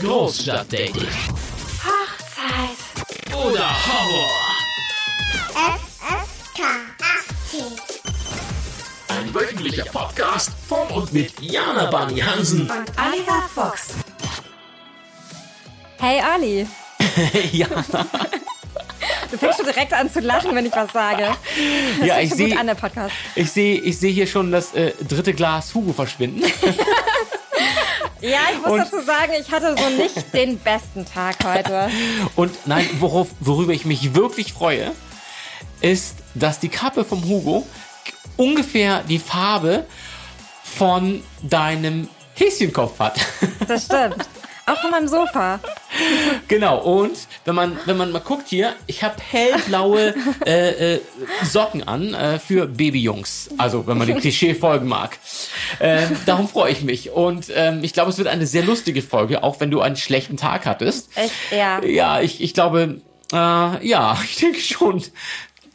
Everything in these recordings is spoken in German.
Großstadtdating. Hochzeit. Oder Horror. FSK 18. Ein wöchentlicher Podcast von und mit Jana Bani Hansen. Und Oliver Fuchs. Hey Ali, ja, du fängst schon direkt an zu lachen, wenn ich was sage. Das ja ich sehe an, der Podcast. ich seh, ich seh hier schon das äh, dritte Glas Hugo verschwinden. Ja, ich muss Und- dazu sagen, ich hatte so nicht den besten Tag heute. Und nein, worauf, worüber ich mich wirklich freue, ist, dass die Kappe vom Hugo ungefähr die Farbe von deinem Häschenkopf hat. Das stimmt. Auch von meinem Sofa. genau, und wenn man, wenn man mal guckt hier, ich habe hellblaue äh, äh, Socken an äh, für Babyjungs. Also, wenn man dem Klischee folgen mag. Ähm, darum freue ich mich. Und ähm, ich glaube, es wird eine sehr lustige Folge, auch wenn du einen schlechten Tag hattest. Echt, ja. Ja, ich, ich glaube, äh, ja, ich denke schon.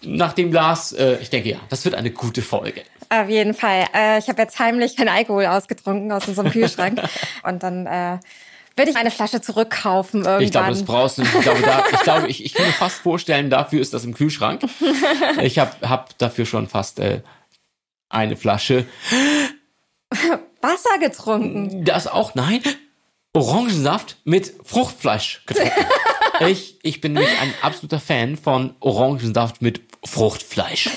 Nach dem Glas, äh, ich denke ja, das wird eine gute Folge. Auf jeden Fall. Äh, ich habe jetzt heimlich keinen Alkohol ausgetrunken aus unserem Kühlschrank. Und dann werde ich eine Flasche zurückkaufen irgendwann. Ich glaube, das brauchst du. nicht. Ich glaube, da, ich, glaube ich, ich kann mir fast vorstellen, dafür ist das im Kühlschrank. Ich habe hab dafür schon fast äh, eine Flasche. Wasser getrunken. Das auch, nein, Orangensaft mit Fruchtfleisch getrunken. ich, ich bin nämlich ein absoluter Fan von Orangensaft mit Fruchtfleisch.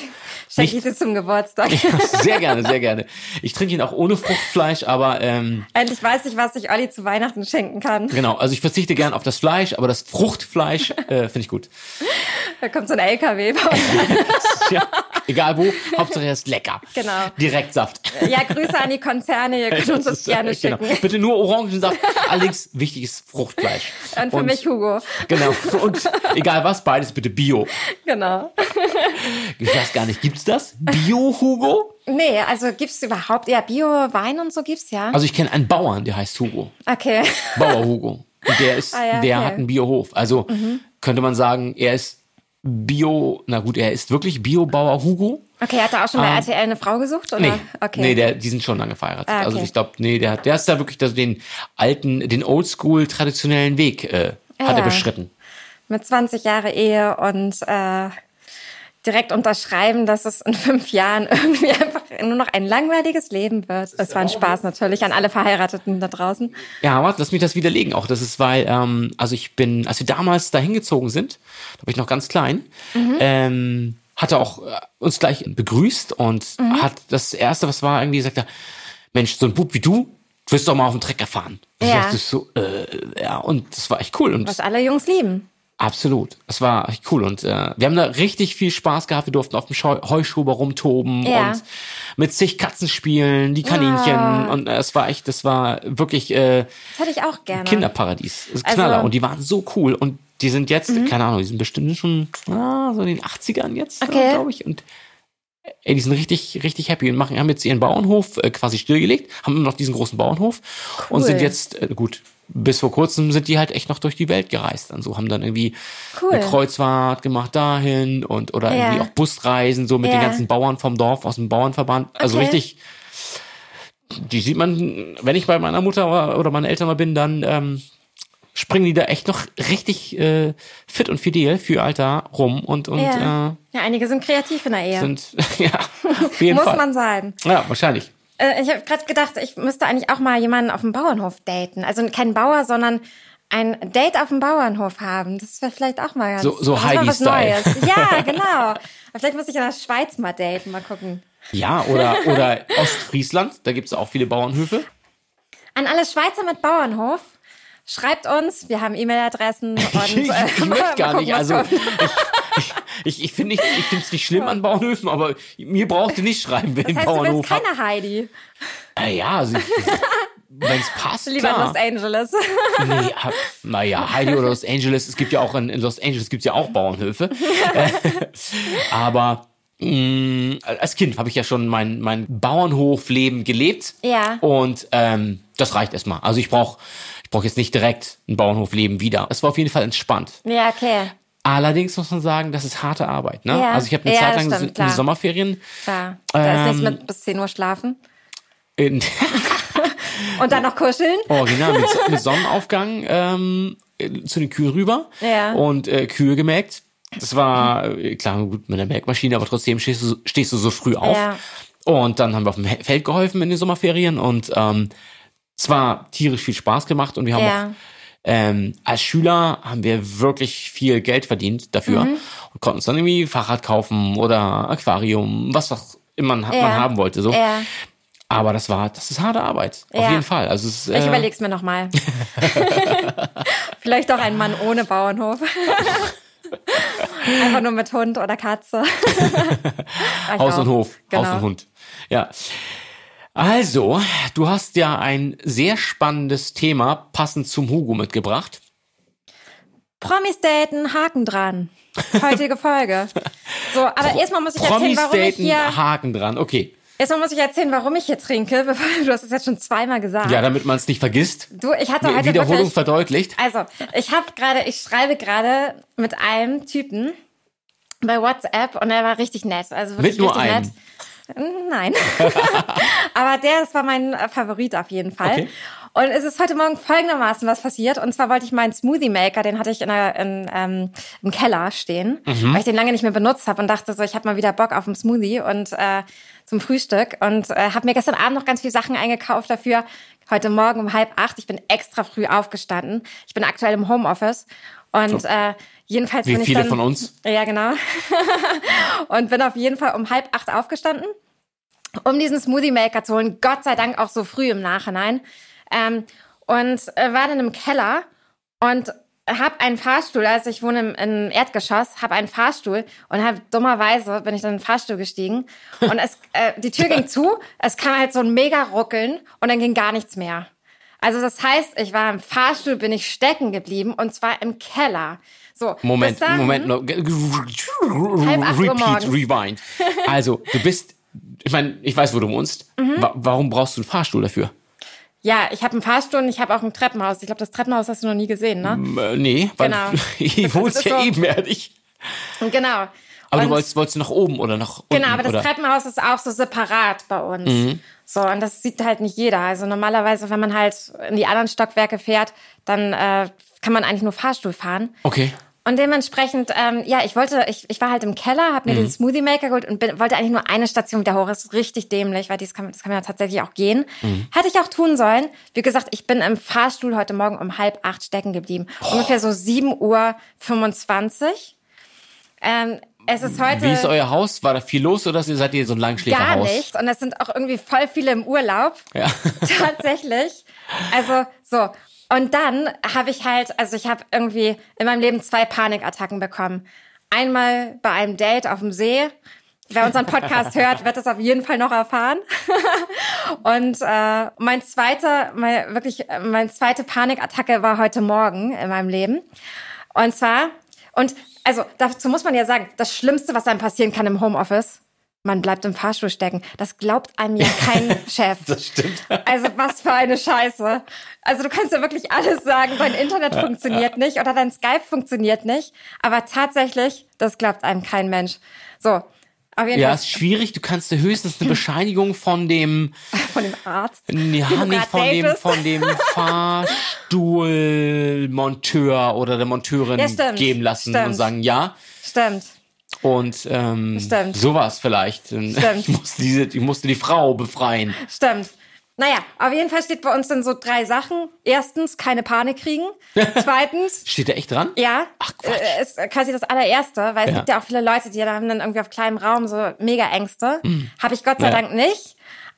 Schenke ich dir zum Geburtstag. Sehr gerne, sehr gerne. Ich trinke ihn auch ohne Fruchtfleisch, aber ähm, Endlich weiß ich, was ich Olli zu Weihnachten schenken kann. genau, also ich verzichte gern auf das Fleisch, aber das Fruchtfleisch äh, finde ich gut. Da kommt so ein LKW bei uns. Ja, egal wo, Hauptsache er ist lecker. Genau. Direkt Saft. Ja, Grüße an die Konzerne, ihr könnt uns das ist, gerne genau. schicken. Bitte nur Orangensaft, allerdings wichtig ist Fruchtfleisch. Und für mich Hugo. Genau. Und egal was, beides bitte Bio. Genau. Ich weiß gar nicht, gibt's das? Bio-Hugo? Nee, also gibt's überhaupt, ja, Bio-Wein und so gibt's ja. Also ich kenne einen Bauern, der heißt Hugo. Okay. Bauer Hugo. Und der ist, Ah ja, der okay. Mhm. hat einen Biohof. Also könnte man sagen, er ist Bio, na gut, er ist wirklich Bio-Bauer Hugo. Okay, hat er auch schon bei RTL eine Frau gesucht, oder? Nee, Okay. nee der, die sind schon lange verheiratet. Ah, okay. Also ich glaube, nee, der, hat- der ist da wirklich also den alten, den oldschool traditionellen Weg äh, hat Ja. er beschritten. Mit 20 Jahre Ehe und äh, direkt unterschreiben, dass es in fünf Jahren irgendwie einfach nur noch ein langweiliges Leben wird. Das war ein Spaß natürlich an alle Verheirateten da draußen. Ja, aber lass mich das widerlegen auch. Das ist, weil, ähm, also ich bin, als wir damals da hingezogen sind, da war ich noch ganz klein, Mhm. ähm, hat er auch äh, uns gleich begrüßt und Mhm. hat das erste, was war, irgendwie gesagt, er, Mensch, so ein Bub wie du, du wirst doch mal auf dem Trecker fahren. Und Ja. Ich dachte so, äh, ja, und das war echt cool. Und Was alle Jungs lieben. Absolut. Das war echt cool. Und äh, wir haben da richtig viel Spaß gehabt. Wir durften auf dem Scheu Heuschober rumtoben Ja. und mit zig Katzen spielen, die Kaninchen. Ah. Und äh, es war echt, das war wirklich äh, Das hätte ich auch gerne. Kinderparadies. Das ist Also- Mhm. Knaller. Und die waren so cool. Und die sind jetzt, keine Ahnung, die sind bestimmt schon ah, so in den 80ern jetzt, Okay. glaube ich. Und ey, die sind richtig, richtig happy und machen, haben jetzt ihren Bauernhof äh, quasi stillgelegt, haben immer noch diesen großen Bauernhof und Cool. sind jetzt, äh, gut, bis vor kurzem sind die halt echt noch durch die Welt gereist. Also haben dann irgendwie Cool. eine Kreuzfahrt gemacht dahin und oder Ja. irgendwie auch Busreisen, so mit Ja. den ganzen Bauern vom Dorf aus dem Bauernverband. Also Okay. richtig, die sieht man, wenn ich bei meiner Mutter oder- oder meinen Eltern mal bin, dann ähm, springen die da echt noch richtig äh, fit und fidel für Alter rum und, und Ja. ja, einige sind kreativ in der Ehe. äh, sind, ja, auf jeden Muss Fall. man sein. ja, wahrscheinlich. Äh, ich habe gerade gedacht, ich müsste eigentlich auch mal jemanden auf dem Bauernhof daten. Also kein Bauer, sondern ein Date auf dem Bauernhof haben. Das wäre vielleicht auch mal ganz So- so wär was. Neues. Ja, genau. Aber vielleicht muss ich in der Schweiz mal daten, mal gucken. Ja, oder, oder Ostfriesland, da gibt's auch viele Bauernhöfe. An alle Schweizer mit Bauernhof, schreibt uns, wir haben E-Mail-Adressen und ich, äh, ich möchte gar gucken, nicht. Also ich, ich finde ich finde es nicht schlimm an Bauernhöfen, aber mir braucht ihr nicht schreiben, wer den Das heißt, du Bauernhof hat. keine Heidi. Naja, also wenn es passt, Lieber klar. Los Angeles. Nee, naja, Heidi oder Los Angeles, es gibt ja auch in, in Los Angeles gibt's ja auch Bauernhöfe. Äh, aber mh, als Kind habe ich ja schon mein, mein Bauernhofleben gelebt. Ja. Und ähm, das reicht erstmal. Also ich brauche ich brauch jetzt nicht direkt ein Bauernhofleben wieder. Es war auf jeden Fall entspannt. Ja, okay. Allerdings muss man sagen, das ist harte Arbeit. Ne? Ja. Also ich habe eine Ja, Zeit lang stimmt, in. Sommerferien Klar. Da ist Ähm, nicht mit bis 10 Uhr schlafen. Und dann noch kuscheln. Original mit, mit Sonnenaufgang ähm, äh, zu den Kühen rüber Ja. und äh, Kühe gemelkt. Das war, äh, klar, gut mit der Melkmaschine, aber trotzdem stehst du, stehst du so früh auf. Ja. Und dann haben wir auf dem Feld geholfen in den Sommerferien und ähm, es war tierisch viel Spaß gemacht und wir haben auch ähm, als Schüler haben wir wirklich viel Geld verdient dafür Mhm. und konnten uns dann irgendwie Fahrrad kaufen oder Aquarium, was auch immer man, Ja. man haben wollte. So. Ja. Aber das war, das ist harte Arbeit. Auf Ja. jeden Fall. Also es, ist, Ich äh, überleg's mir nochmal. Vielleicht auch ein Mann ohne Bauernhof. Einfach nur mit Hund oder Katze. Haus und Hof, Genau. Haus und Hund. Ja. Also, du hast ja ein sehr spannendes Thema passend zum Hugo mitgebracht. Promis daten, Haken dran. Heutige Folge. So, aber erstmal muss ich erzählen, Promis warum ich daten, hier, Haken dran. Okay. erstmal muss ich erzählen, warum ich hier trinke. Bevor, du hast es jetzt schon zweimal gesagt. Ja, damit man es nicht vergisst. Du, ich hatte heute Wiederholung wirklich, verdeutlicht. Also, ich habe gerade, ich schreibe gerade mit einem Typen bei WhatsApp und er war richtig nett. Also wirklich Mit nur richtig einem. nett. Nein. Aber der, das war mein äh, Favorit auf jeden Fall. Okay. Und es ist heute Morgen folgendermaßen was passiert. Und zwar wollte ich meinen Smoothie Maker, den hatte ich in der, in, ähm, im Keller stehen, Mhm. weil ich den lange nicht mehr benutzt habe und dachte so, ich habe mal wieder Bock auf einen Smoothie und äh, zum Frühstück. Und äh, habe mir gestern Abend noch ganz viele Sachen eingekauft dafür. Heute Morgen um halb acht. Ich bin extra früh aufgestanden. Ich bin aktuell im Homeoffice. Und äh, jedenfalls Wie bin ich viele dann, von uns? Ja, genau. und bin auf jeden Fall um halb acht aufgestanden, um diesen Smoothie Maker zu holen. Gott sei Dank auch so früh im Nachhinein. Ähm, und äh, war dann im Keller und habe einen Fahrstuhl, also ich wohne im, im Erdgeschoss, habe einen Fahrstuhl und habe dummerweise bin ich dann in den Fahrstuhl gestiegen und es äh, die Tür ging zu, es kam halt so ein mega ruckeln und dann ging gar nichts mehr. Also das heißt, ich war im Fahrstuhl, bin ich stecken geblieben und zwar im Keller. So, Moment, dahin- Moment. Uhr Repeat, rewind. Also, du bist, ich meine, ich weiß, wo du wohnst. Mhm. Wa warum brauchst du einen Fahrstuhl dafür? Ja, ich habe einen Fahrstuhl und ich habe auch ein Treppenhaus. Ich glaube, das Treppenhaus hast du noch nie gesehen, ne? Äh, nee, weil Genau. ich Das wohnst ja so- ebenerdig. Genau. Aber Und- du wolltest, wolltest nach oben oder nach unten? Genau, aber das oder? Treppenhaus ist auch so separat bei uns. Mhm. So, und das sieht halt nicht jeder. Also normalerweise, wenn man halt in die anderen Stockwerke fährt, dann äh, kann man eigentlich nur Fahrstuhl fahren. Okay. Und dementsprechend, ähm, ja, ich wollte, ich, ich war halt im Keller, habe mir Mhm. den Smoothie Maker geholt und bin, wollte eigentlich nur eine Station wieder hoch. Das ist richtig dämlich, weil das kann, das kann ja tatsächlich auch gehen. Mhm. Hätte ich auch tun sollen. Wie gesagt, ich bin im Fahrstuhl heute Morgen um halb acht stecken geblieben. Ungefähr so 7 Uhr 25. Ähm, es ist heute Wie ist euer Haus? War da viel los oder seid ihr so ein gar Langschläferhaus? nichts. Und es sind auch irgendwie voll viele im Urlaub. Ja. Tatsächlich. Also so. Und dann habe ich halt, also ich habe irgendwie in meinem Leben zwei Panikattacken bekommen. Einmal bei einem Date auf dem See. Wer unseren Podcast hört, wird das auf jeden Fall noch erfahren. Und äh, mein zweiter, mein, wirklich, meine zweite Panikattacke war heute Morgen in meinem Leben. Und zwar, und also dazu muss man ja sagen, das Schlimmste, was einem passieren kann im Homeoffice, man bleibt im Fahrstuhl stecken. Das glaubt einem ja kein Chef. Das stimmt. Also was für eine Scheiße. Also du kannst ja wirklich alles sagen, dein Internet funktioniert nicht oder dein Skype funktioniert nicht. Aber tatsächlich, das glaubt einem kein Mensch. So, auf jeden Ja, Fall ist schwierig. Du kannst dir höchstens eine Bescheinigung von dem, von dem Arzt. ja, nicht von dem, von dem Fahrstuhlmonteur oder der Monteurin Ja, geben lassen Stimmt. und sagen, ja. Stimmt. Und ähm, Stimmt. sowas vielleicht. Stimmt. Ich musste, diese, ich musste die Frau befreien. Stimmt. Naja, auf jeden Fall steht bei uns dann so drei Sachen. Erstens, keine Panik kriegen. Zweitens, Steht da echt dran? Ja, Ach, Quatsch. äh, ist quasi das allererste, weil es Ja. gibt ja auch viele Leute, die haben dann irgendwie auf kleinem Raum so mega Ängste. Habe ich Gott sei Mhm. Ja. Dank nicht.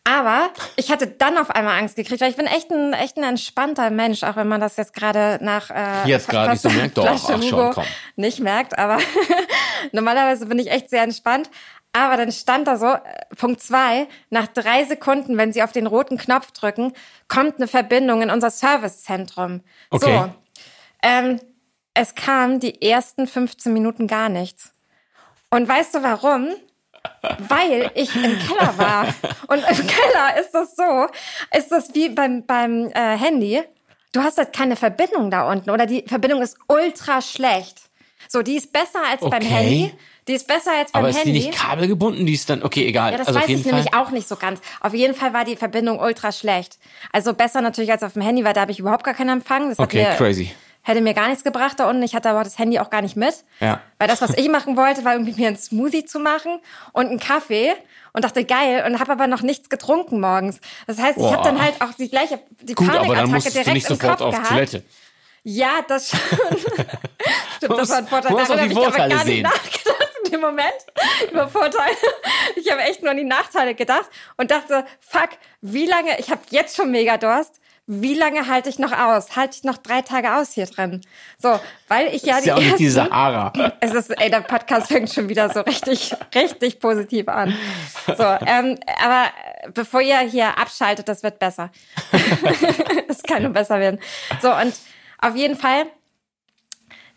Aber ich hatte dann auf einmal Angst gekriegt, weil ich bin echt ein, echt ein entspannter Mensch, auch wenn man das jetzt gerade nach äh, Jetzt gerade nicht so merkt. Doch, ach schon, komm. nicht merkt, aber normalerweise bin ich echt sehr entspannt. Aber dann stand da so, äh, Punkt zwei, nach drei Sekunden, wenn Sie auf den roten Knopf drücken, kommt eine Verbindung in unser Servicezentrum. Okay. So, ähm, es kam die ersten 15 Minuten gar nichts. Und weißt du warum? Weil ich im Keller war. Und im Keller ist das so, ist das wie beim, beim äh, Handy. Du hast halt keine Verbindung da unten oder die Verbindung ist ultra schlecht. So, die ist besser als beim Okay. Handy. Die ist besser als beim Aber ist die Handy. nicht kabelgebunden? Die ist dann, okay, egal. Ja, das also weiß ich Fall. nämlich auch nicht so ganz. Auf jeden Fall war die Verbindung ultra schlecht. Also besser natürlich als auf dem Handy, weil da habe ich überhaupt gar keinen Empfang. Das Okay, crazy. Hätte mir gar nichts gebracht da unten. Ich hatte aber das Handy auch gar nicht mit. Ja. Weil das, was ich machen wollte, war irgendwie mir einen Smoothie zu machen und einen Kaffee. Und dachte, geil. Und habe aber noch nichts getrunken morgens. Das heißt, ich habe dann halt auch die gleiche die Gut, aber dann Panikattacke musstest du direkt nicht im sofort Kopf auf gehabt. Toilette. Ja, das schon. Stimmt, das war ein Vorteil. die habe ich aber gar nicht sehen. nachgedacht in dem Moment über Vorteile. Ich habe echt nur an die Nachteile gedacht und dachte, fuck, wie lange, ich habe jetzt schon mega Durst. Wie lange halte ich noch aus? Halte ich noch drei Tage aus hier drin? So, weil ich ja ist die ja auch nicht die ersten, Sahara. es ist, ey, der Podcast fängt schon wieder so richtig, richtig positiv an. So, ähm, aber bevor ihr hier abschaltet, das wird besser. Es kann nur besser werden. So, und auf jeden Fall,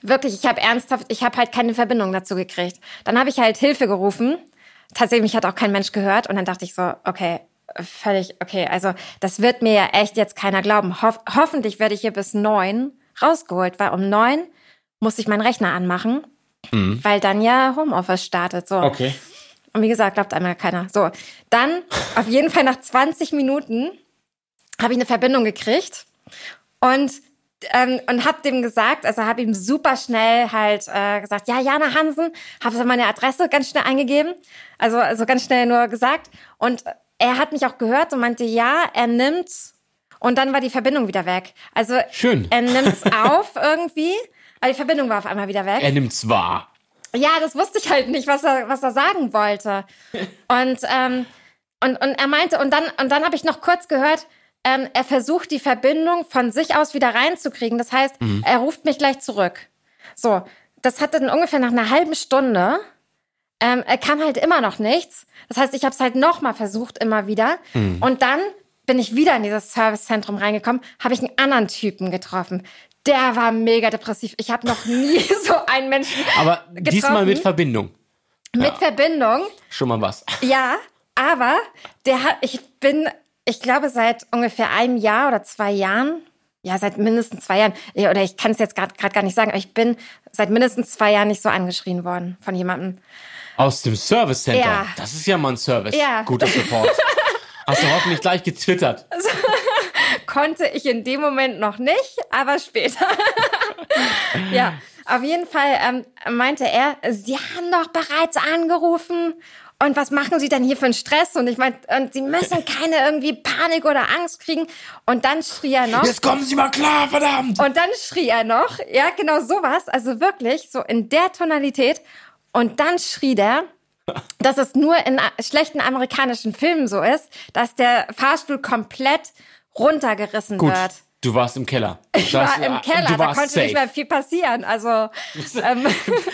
wirklich, ich habe ernsthaft, ich habe halt keine Verbindung dazu gekriegt. Dann habe ich halt Hilfe gerufen. Tatsächlich, mich hat auch kein Mensch gehört. Und dann dachte ich so, okay, völlig, okay, also das wird mir ja echt jetzt keiner glauben. Hoff, hoffentlich werde ich hier bis neun rausgeholt, weil um neun muss ich meinen Rechner anmachen, weil dann ja Homeoffice startet. So. Okay. Und wie gesagt, glaubt einmal keiner. So, dann auf jeden Fall nach 20 Minuten habe ich eine Verbindung gekriegt und ähm, und habe dem gesagt, also habe ihm super schnell halt äh, gesagt, ja, Jana Hansen, habe so meine Adresse ganz schnell eingegeben, also also ganz schnell nur gesagt und er hat mich auch gehört und meinte, ja, er nimmt's und dann war die Verbindung wieder weg. Also Schön. er nimmt's auf irgendwie, aber die Verbindung war auf einmal wieder weg. Er nimmt's wahr. Ja, das wusste ich halt nicht, was er, was er sagen wollte. Und, ähm, und, und er meinte, und dann, und dann habe ich noch kurz gehört, ähm, er versucht die Verbindung von sich aus wieder reinzukriegen. Das heißt, er ruft mich gleich zurück. So, das hatte dann ungefähr nach einer halben Stunde. Ähm, er kam halt immer noch nichts. Das heißt, ich habe es halt nochmal versucht, immer wieder. Und dann bin ich wieder in dieses Servicezentrum reingekommen, habe ich einen anderen Typen getroffen. Der war mega depressiv. Ich habe noch nie so einen Menschen Aber diesmal mit getroffen. Verbindung. mit Verbindung. Schon mal was. Ja, aber der hat, ich bin, ich glaube, seit ungefähr einem Jahr oder zwei Jahren, ja, seit mindestens zwei Jahren, ja, oder ich kann es jetzt gerade gar nicht sagen, aber ich bin seit mindestens zwei Jahren nicht so angeschrien worden von jemandem. Aus dem Service Center. Ja. Das ist ja mal ein Service. Ja. Guter Support. Hast du hoffentlich gleich getwittert. Konnte ich in dem Moment noch nicht, aber später. ja, auf jeden Fall ähm, meinte er, Sie haben doch bereits angerufen. Und was machen Sie denn hier für einen Stress? Und ich meinte, und Sie müssen keine irgendwie Panik oder Angst kriegen. Und dann schrie er noch. Jetzt kommen Sie mal klar, verdammt! Und dann schrie er noch, ja, genau sowas, also wirklich so in der Tonalität. Und dann schrie der, dass es nur in schlechten amerikanischen Filmen so ist, dass der Fahrstuhl komplett runtergerissen Gut, wird. Du warst im Keller. Ich war im Keller, Du da konnte safe. nicht mehr viel passieren. Also ähm,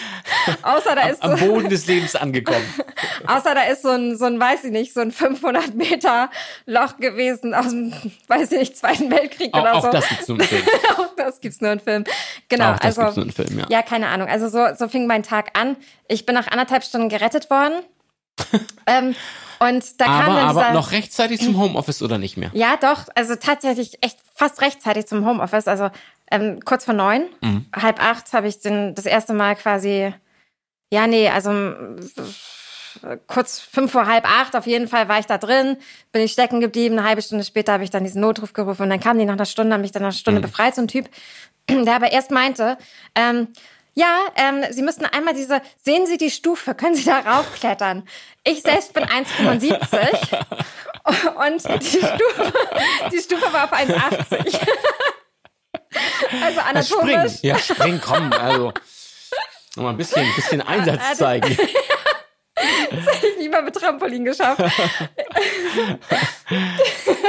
außer da ist so, Am Boden des Lebens angekommen. außer da ist so ein, so ein, weiß ich nicht, so ein 500 Meter Loch gewesen aus dem, weiß ich nicht, Zweiten Weltkrieg Auch, oder auch so. das gibt's nur im Film. Auch das gibt's nur in Film. Genau, Auch das also gibt's nur in Film, ja. ja, keine Ahnung. Also so, so fing mein Tag an. Ich bin nach anderthalb Stunden gerettet worden. ähm, und da kam Aber, dann dieser, aber noch rechtzeitig zum Homeoffice oder nicht mehr? ja, doch, also tatsächlich echt fast rechtzeitig zum Homeoffice. Also ähm, kurz vor neun, Mhm. halb acht habe ich den, das erste Mal quasi, ja, nee, also kurz fünf vor halb acht auf jeden Fall war ich da drin, bin ich stecken geblieben. Eine halbe Stunde später habe ich dann diesen Notruf gerufen und dann kam die nach einer Stunde, haben mich dann nach einer Stunde befreit, so ein Typ, der aber erst meinte, ähm, ja, ähm, Sie müssten einmal diese, sehen Sie die Stufe, können Sie da raufklettern? Ich selbst bin 1,75 und die Stufe, die Stufe war auf 1,80. Also Ja, spring. anatomisch. Ja, spring, komm. Also, nochmal ein bisschen, ein bisschen Einsatz zeigen. ich lieber mit Trampolin geschafft.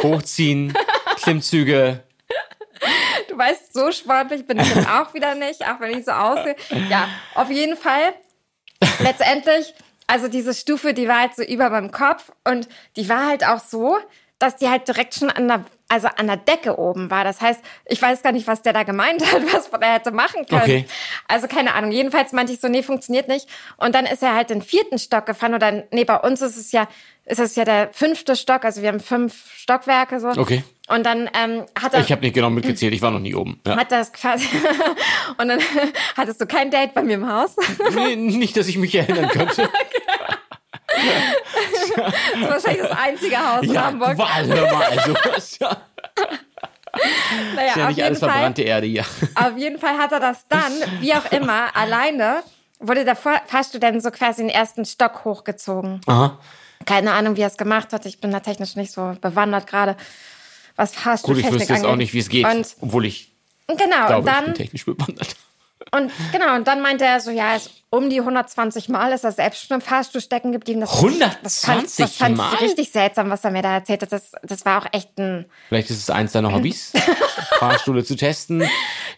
Hochziehen, Klimmzüge. Du weißt, so sportlich bin ich jetzt auch wieder nicht, auch wenn ich so aussehe. Ja, auf jeden Fall. Letztendlich, also diese Stufe, die war halt so über meinem Kopf und die war halt auch so, dass die halt direkt schon an der, also an der Decke oben war. Das heißt, ich weiß gar nicht, was der da gemeint hat, was er hätte machen können. Okay. Also keine Ahnung. Jedenfalls meinte ich so, nee, funktioniert nicht. Und dann ist er halt den vierten Stock gefahren oder nee, bei uns ist es ja, ist es ja der fünfte Stock. Also wir haben fünf Stockwerke so. Okay. Und dann ähm, hat er Ich habe nicht genau mitgezählt, ich war noch nie oben. Ja. hat das quasi und dann hattest du kein Date bei mir im Haus. Nee, nicht, dass ich mich erinnern könnte. Das ist wahrscheinlich das einzige Haus in ja, Hamburg. Qual, hör mal, also. Ist ja, Naja, ist ja auf, nicht jeden alles Fall, verbrannte Erde hier. auf jeden Fall hat er das dann, wie auch immer, alleine, wurde der Fahr- Fahrstuhl dann so quasi den ersten Stock hochgezogen. Aha. Keine Ahnung, wie er es gemacht hat. Ich bin da technisch nicht so bewandert gerade, was Gut, Fahrstuhltechnik ich wüsste jetzt auch nicht, wie es geht. Und obwohl ich genau, glaube, und ich bin dann technisch bewandert. und genau und dann meinte er so, ja, es, um die 120 Mal ist er selbst schon im Fahrstuhl stecken geblieben. Das, 120 das fand, das fand Mal? ich richtig seltsam, was er mir da erzählt hat. Das, das war auch echt ein Vielleicht ist es eins deiner Hobbys, Fahrstühle zu testen,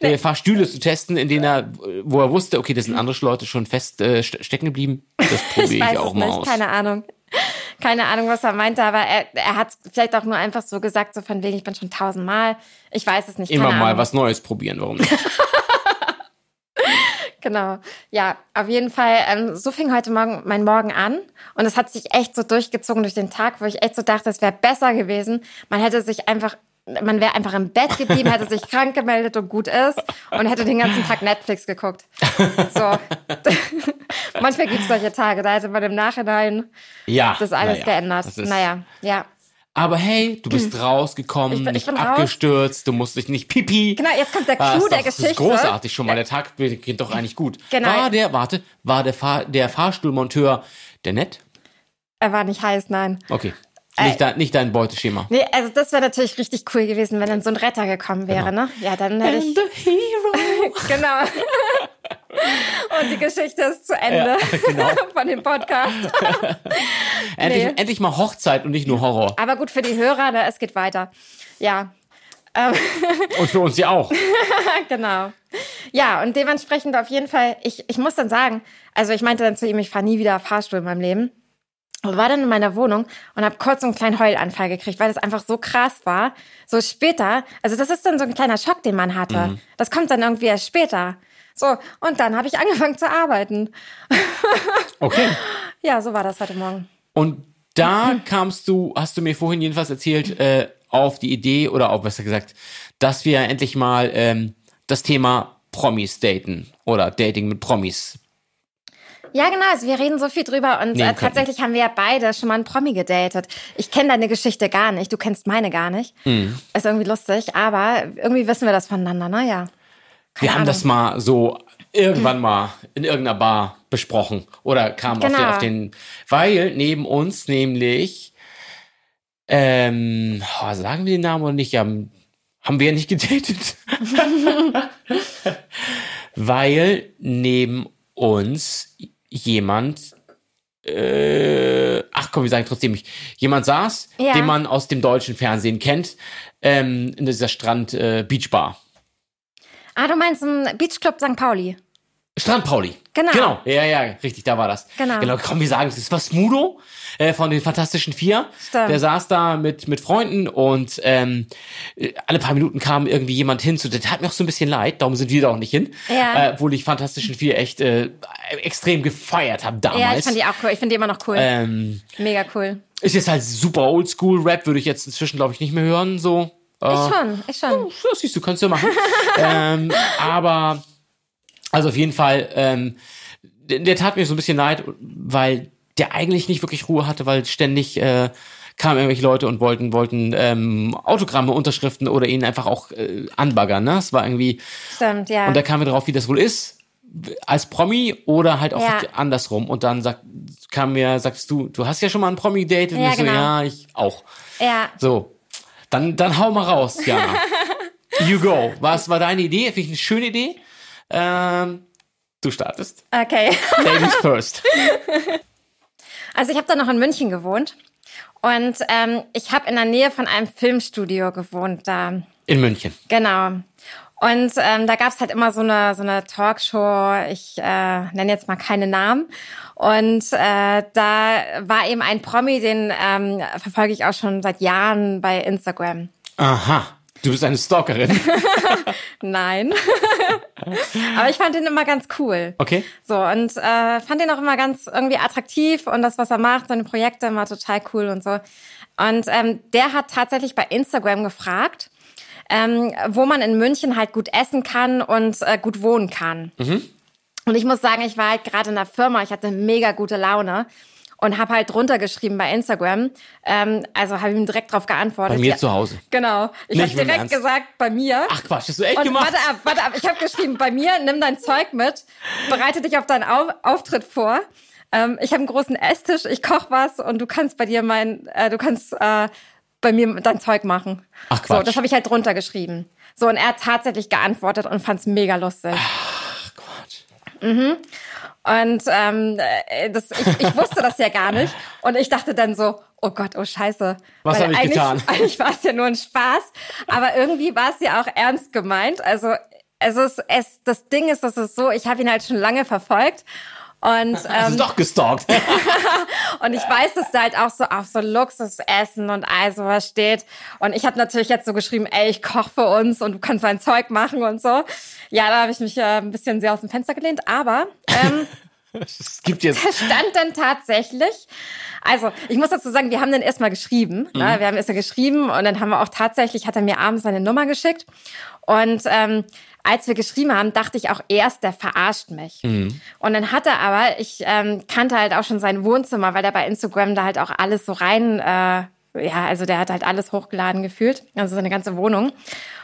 äh, Fahrstühle zu testen, in denen er, wo er wusste, okay, da sind andere Leute schon fest äh, ste- stecken geblieben. Das Ich probiere ich, weiß auch mal nicht, aus. keine Ahnung. Keine Ahnung, was er meinte, aber er, er hat vielleicht auch nur einfach so gesagt, so von wegen, ich bin schon tausendmal. Ich weiß es nicht. Immer mal Ahnung. was Neues probieren, warum nicht? Genau. Ja, auf jeden Fall, ähm, so fing heute Morgen mein Morgen an. Und es hat sich echt so durchgezogen durch den Tag, wo ich echt so dachte, es wäre besser gewesen. Man hätte sich einfach, man wäre einfach im Bett geblieben, hätte sich krank gemeldet und gut ist und hätte den ganzen Tag Netflix geguckt. So. Manchmal gibt es solche Tage, da hätte man im Nachhinein Ja. das alles naja, geändert. das naja, ja. Aber hey, du bist rausgekommen, Ich bin- ich nicht bin raus. abgestürzt, du musst dich nicht pipi. Genau, jetzt kommt der Ah, Clou der doch, Das ist Geschichte. großartig schon mal. Der Tag beginnt doch eigentlich gut. Genau. War der, warte, war der, Fahr, der Fahrstuhlmonteur der nett? Er war nicht heiß, nein. Okay. Äh, Nicht, dein, nicht dein Beuteschema. Nee, also das wäre natürlich richtig cool gewesen, wenn dann so ein Retter gekommen wäre, ne? Ja, dann hätte ich. hero. Genau. Und die Geschichte ist zu Ende genau. von dem Podcast. Endlich, Nee. endlich mal Hochzeit und nicht nur Horror. Aber gut für die Hörer, ne? es geht weiter. Ja, Und für uns ja auch. genau. Ja, und dementsprechend auf jeden Fall, ich, ich muss dann sagen, also ich meinte dann zu ihm, ich fahre nie wieder Fahrstuhl in meinem Leben. Und war dann in meiner Wohnung und habe kurz so einen kleinen Heulanfall gekriegt, weil das einfach so krass war. So später, also das ist dann so ein kleiner Schock, den man hatte. Mhm. Das kommt dann irgendwie erst später. So, und dann habe ich angefangen zu arbeiten. Okay. Ja, so war das heute Morgen. Und da kamst du, hast du mir vorhin jedenfalls erzählt, äh, auf die Idee oder auch besser gesagt, dass wir endlich mal ähm, das Thema Promis daten oder Dating mit Promis. Ja, genau. Also wir reden so viel drüber und äh, tatsächlich haben wir ja beide schon mal einen Promi gedatet. Ich kenne deine Geschichte gar nicht, du kennst meine gar nicht. Mhm. Ist irgendwie lustig, aber irgendwie wissen wir das voneinander, ne? Ja. Wir haben Ahnung. das mal so irgendwann mal in irgendeiner Bar besprochen oder kam auf, den, Genau. auf den, weil neben uns nämlich, ähm, oh, sagen wir den Namen oder nicht, haben, haben wir ja nicht gedatet. weil neben uns jemand, äh, ach komm, wir sagen trotzdem nicht, jemand saß, Ja. den man aus dem deutschen Fernsehen kennt, ähm, in dieser Strand äh, Beachbar. Ah, du meinst ein Beachclub St. Pauli. Strand Pauli. Genau. Genau. Ja, ja, richtig, da war das. Genau. Genau, komm, wir sagen, das war Smudo äh, von den Fantastischen Vier. Stimmt. Der saß da mit, mit Freunden und ähm, äh, alle paar Minuten kam irgendwie jemand hin zu, der tat mir auch so ein bisschen leid, darum sind wir da auch nicht hin. Ja. Äh, obwohl ich Fantastischen Vier echt äh, extrem gefeiert habe damals. Ja, ich fand die auch cool. Ich finde die immer noch cool. ähm, Mega cool. ist jetzt halt super Oldschool-Rap, würde ich jetzt inzwischen, glaube ich, nicht mehr hören, so. Äh, Ich schon, ich schon. ja, siehst du, kannst du machen. ähm, aber, also auf jeden Fall, ähm, der, der tat mir so ein bisschen leid, weil der eigentlich nicht wirklich Ruhe hatte, weil ständig äh, kamen irgendwelche Leute und wollten wollten ähm, Autogramme, Unterschriften oder ihn einfach auch äh, anbaggern. Ne? Es war irgendwie Stimmt, ja. und da kamen wir drauf, wie das wohl ist als Promi oder halt auch Ja. andersrum. Und dann sagt, kam mir, sagst du, du hast ja schon mal einen Promi datet? Und Ja, ich so, genau. ja, ich auch. ja. So, dann, dann hau mal raus, Jana. you go. Was war deine Idee? Finde ich eine schöne Idee. Ähm, du startest. Okay. Ladies first. Also ich habe da noch in München gewohnt und ähm, ich habe in der Nähe von einem Filmstudio gewohnt da. In München. Genau. Und ähm, da gab's halt immer so eine, so eine Talkshow, ich äh, nenne jetzt mal keine Namen. Und äh, da war eben ein Promi, den ähm, verfolge ich auch schon seit Jahren bei Instagram. Aha. Du bist eine Stalkerin. Nein. Aber ich fand ihn immer ganz cool. Okay. So, und äh, fand ihn auch immer ganz irgendwie attraktiv und das, was er macht, seine Projekte immer total cool und so. Und ähm, der hat tatsächlich bei Instagram gefragt, ähm, wo man in München halt gut essen kann und äh, gut wohnen kann. Und ich muss sagen, ich war halt gerade in der Firma, ich hatte mega gute Laune und habe halt drunter geschrieben bei Instagram. Ähm, also habe ihm direkt drauf geantwortet. Bei mir Ja, zu Hause. Genau. Ich habe direkt gesagt, bei mir. Ach Quatsch, hast du echt Und gemacht? warte ab, warte ab. Ich habe geschrieben, bei mir, nimm dein Zeug mit, bereite dich auf deinen Au Auftritt vor. Ähm, ich habe einen großen Esstisch, ich koche was und du kannst bei dir mein, äh, du kannst äh, bei mir dein Zeug machen. Ach, So, Quatsch. das habe ich halt drunter geschrieben. So, und er hat tatsächlich geantwortet und fand es mega lustig. Ach Quatsch. Und ähm, äh, das, ich, ich wusste das ja gar nicht. Und ich dachte dann so, oh Gott, oh Scheiße. Was Weil hab ich eigentlich, getan? Eigentlich war es ja nur ein Spaß. Aber irgendwie war es ja auch ernst gemeint. Also es ist, es, das Ding ist, das ist so, ich habe ihn halt schon lange verfolgt. Und, ähm, du doch gestalkt. und ich weiß, dass da halt auch so auf so Luxusessen und all sowas steht. Und ich habe natürlich jetzt so geschrieben, ey, ich koche für uns und du kannst mein Zeug machen und so. Ja, da habe ich mich äh, ein bisschen sehr aus dem Fenster gelehnt. Aber ähm, es gibt jetzt. da stand dann tatsächlich, also ich muss dazu sagen, wir haben dann erstmal geschrieben. Ne? Wir haben erstmal geschrieben und dann haben wir auch tatsächlich, hat er mir abends seine Nummer geschickt. Und ähm, als wir geschrieben haben, dachte ich auch erst, der verarscht mich. Und dann hat er aber, ich ähm, kannte halt auch schon sein Wohnzimmer, weil er bei Instagram da halt auch alles so rein, äh, ja, also der hat halt alles hochgeladen gefühlt, also seine ganze Wohnung.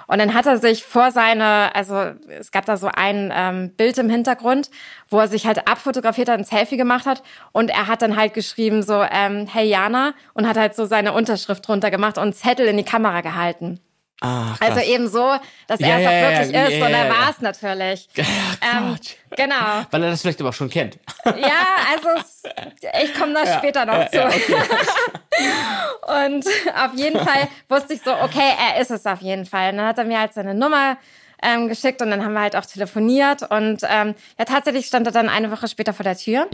Und dann hat er sich vor seine, also es gab da so ein ähm, Bild im Hintergrund, wo er sich halt abfotografiert hat, ein Selfie gemacht hat und er hat dann halt geschrieben so, ähm, hey Jana und hat halt so seine Unterschrift drunter gemacht und Zettel in die Kamera gehalten. Ach, Also eben so, dass Ja, er es ja, auch ja, wirklich ja, ist ja, und er ja, ja. war es natürlich. ähm, genau. Weil er das vielleicht aber auch schon kennt. Ja, also es, ich komme da später noch zu. und auf jeden Fall wusste ich so, okay, er ist es auf jeden Fall. Und dann hat er mir halt seine Nummer ähm, geschickt und dann haben wir halt auch telefoniert. Und ähm, ja, tatsächlich stand er dann eine Woche später vor der Tür.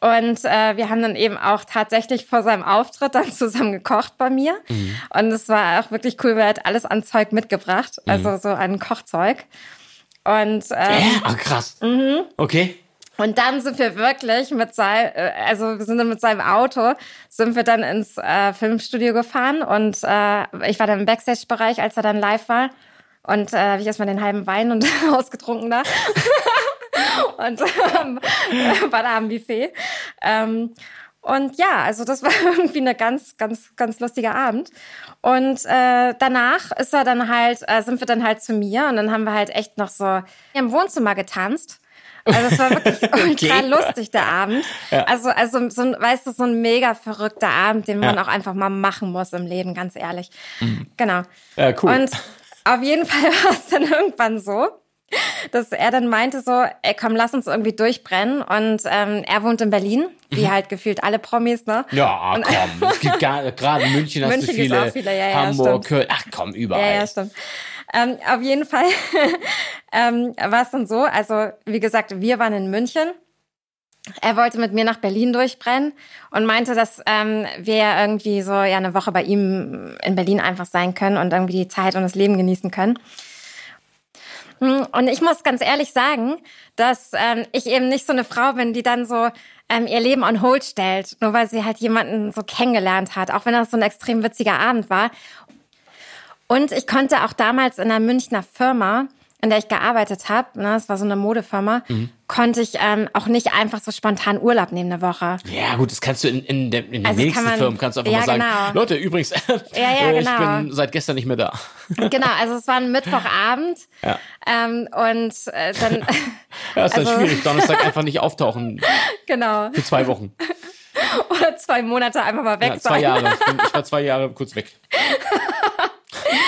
Und äh, wir haben dann eben auch tatsächlich vor seinem Auftritt dann zusammen gekocht bei mir. Und es war auch wirklich cool, weil er hat alles an Zeug mitgebracht, also so an Kochzeug. Und ähm, Hä? Ach, krass. Mhm. Okay. und dann sind wir wirklich mit seinem, also wir sind dann mit seinem Auto, sind wir dann ins äh, Filmstudio gefahren und äh, ich war dann im Backstage-Bereich, als er dann live war. Und äh, habe ich erstmal den halben Wein und ausgetrunken da. Und ähm, war da am Buffet. Ähm, und ja, also das war irgendwie eine ganz, ganz, ganz lustiger Abend. Und äh, danach ist er dann halt, äh, sind wir dann halt zu mir und dann haben wir halt echt noch so im Wohnzimmer getanzt. Also es war wirklich ultra lustig, der Abend. Also, also so ein, weißt du, so ein mega verrückter Abend, den man Ja. auch einfach mal machen muss im Leben, ganz ehrlich. Genau. Ja, cool. Und auf jeden Fall war es dann irgendwann so, dass er dann meinte so, ey komm, lass uns irgendwie durchbrennen. Und ähm, er wohnt in Berlin, wie Mhm. halt gefühlt alle Promis, ne? Ja, komm. Es gibt gar, gerade in München hast München du viele. auch viele, ja, ja, Hamburg, stimmt. Köln. Ach komm, überall. Ja, ja, stimmt. Ähm, auf jeden Fall ähm, war es dann so, also wie gesagt, wir waren in München. Er wollte mit mir nach Berlin durchbrennen und meinte, dass ähm, wir irgendwie so ja eine Woche bei ihm in Berlin einfach sein können und irgendwie die Zeit und das Leben genießen können. Hm, Und ich muss ganz ehrlich sagen, dass ähm, ich eben nicht so eine Frau bin, die dann so ähm, ihr Leben on hold stellt, nur weil sie halt jemanden so kennengelernt hat, auch wenn das so ein extrem witziger Abend war. Und ich konnte auch damals in einer Münchner Firma, in der ich gearbeitet habe, ne, das war so eine Modefirma, Mhm. konnte ich ähm, auch nicht einfach so spontan Urlaub nehmen eine Woche. Ja, gut, das kannst du in, in, der, in den Also kann nächsten man- kannst du einfach ja, mal sagen, genau. Leute, übrigens, ja, äh, genau. ich bin seit gestern nicht mehr da. Genau, also es war ein Mittwochabend Ja. ähm, und äh, dann Ja, ist dann Also- schwierig, Donnerstag einfach nicht auftauchen genau für zwei Wochen. oder zwei Monate einfach mal weg Ja, zwei sein. Jahre. Ich, bin, ich war zwei Jahre kurz weg.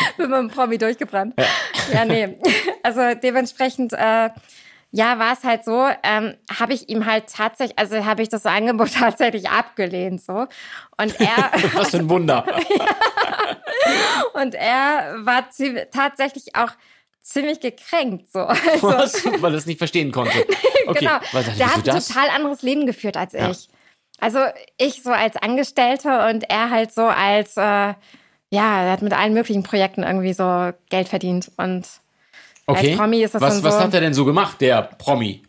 bin mit dem Promi durchgebrannt. Ja, nee. Also dementsprechend, äh, ja, war es halt so, ähm, habe ich ihm halt tatsächlich, also habe ich das Angebot tatsächlich abgelehnt so. Und er Was für ein Wunder. und er war tatsächlich auch ziemlich gekränkt so. Also, Was? Weil er es nicht verstehen konnte. Okay, genau. er Der hat ein total anderes Leben geführt als ich. Also ich so als Angestellte und er halt so als äh, ja, er hat mit allen möglichen Projekten irgendwie so Geld verdient. Und Okay. als Promi ist das was, dann was so. hat er denn so gemacht, der Promi?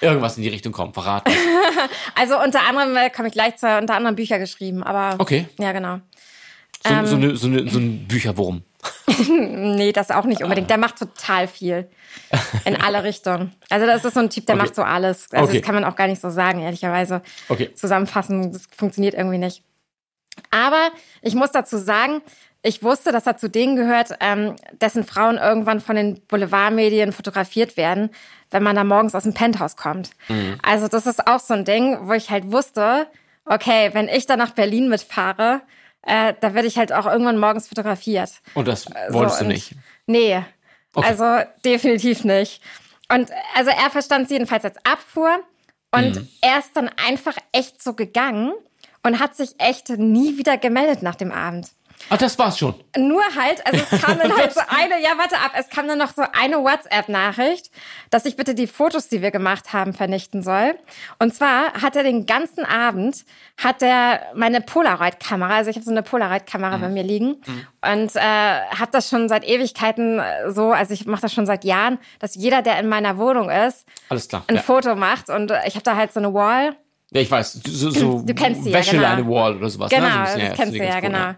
Irgendwas in die Richtung kommt, verraten. Also unter anderem äh, komme ich gleich zu, unter anderem Bücher geschrieben, aber Okay. ja, genau. So, Ähm. so, eine, so, eine, so ein Bücherwurm. Nee, das auch nicht unbedingt. Der macht total viel. In alle Richtungen. Also das ist so ein Typ, der Okay. macht so alles. Also Okay. das kann man auch gar nicht so sagen, ehrlicherweise. Okay. Zusammenfassen, das funktioniert irgendwie nicht. Aber ich muss dazu sagen, ich wusste, dass er zu denen gehört, ähm, dessen Frauen irgendwann von den Boulevardmedien fotografiert werden, wenn man da morgens aus dem Penthouse kommt. Also das ist auch so ein Ding, wo ich halt wusste, okay, wenn ich dann nach Berlin mitfahre, äh, da werde ich halt auch irgendwann morgens fotografiert. Und das So, wolltest du und- nicht. Nee, Okay. also definitiv nicht. Und also er verstand es jedenfalls als Abfuhr und Mhm. er ist dann einfach echt so gegangen und hat sich echt nie wieder gemeldet nach dem Abend. Ah, das war's schon. Nur halt, also es kam dann halt so eine, ja warte ab, es kam dann noch so eine WhatsApp-Nachricht, dass ich bitte die Fotos, die wir gemacht haben, vernichten soll. Und zwar hat er den ganzen Abend, hat er meine Polaroid-Kamera, also ich habe so eine Polaroid-Kamera bei mir liegen und äh, habe das schon seit Ewigkeiten äh, so, also ich mache das schon seit Jahren, dass jeder, der in meiner Wohnung ist, Alles klar. ein Ja. Foto macht und äh, ich habe da halt so eine Wall. Ja, ich weiß. So, so Du kennst sie ja, Wäscheleine genau. Wall oder sowas. Genau, ne? So das bisschen, kennst du ja, genau.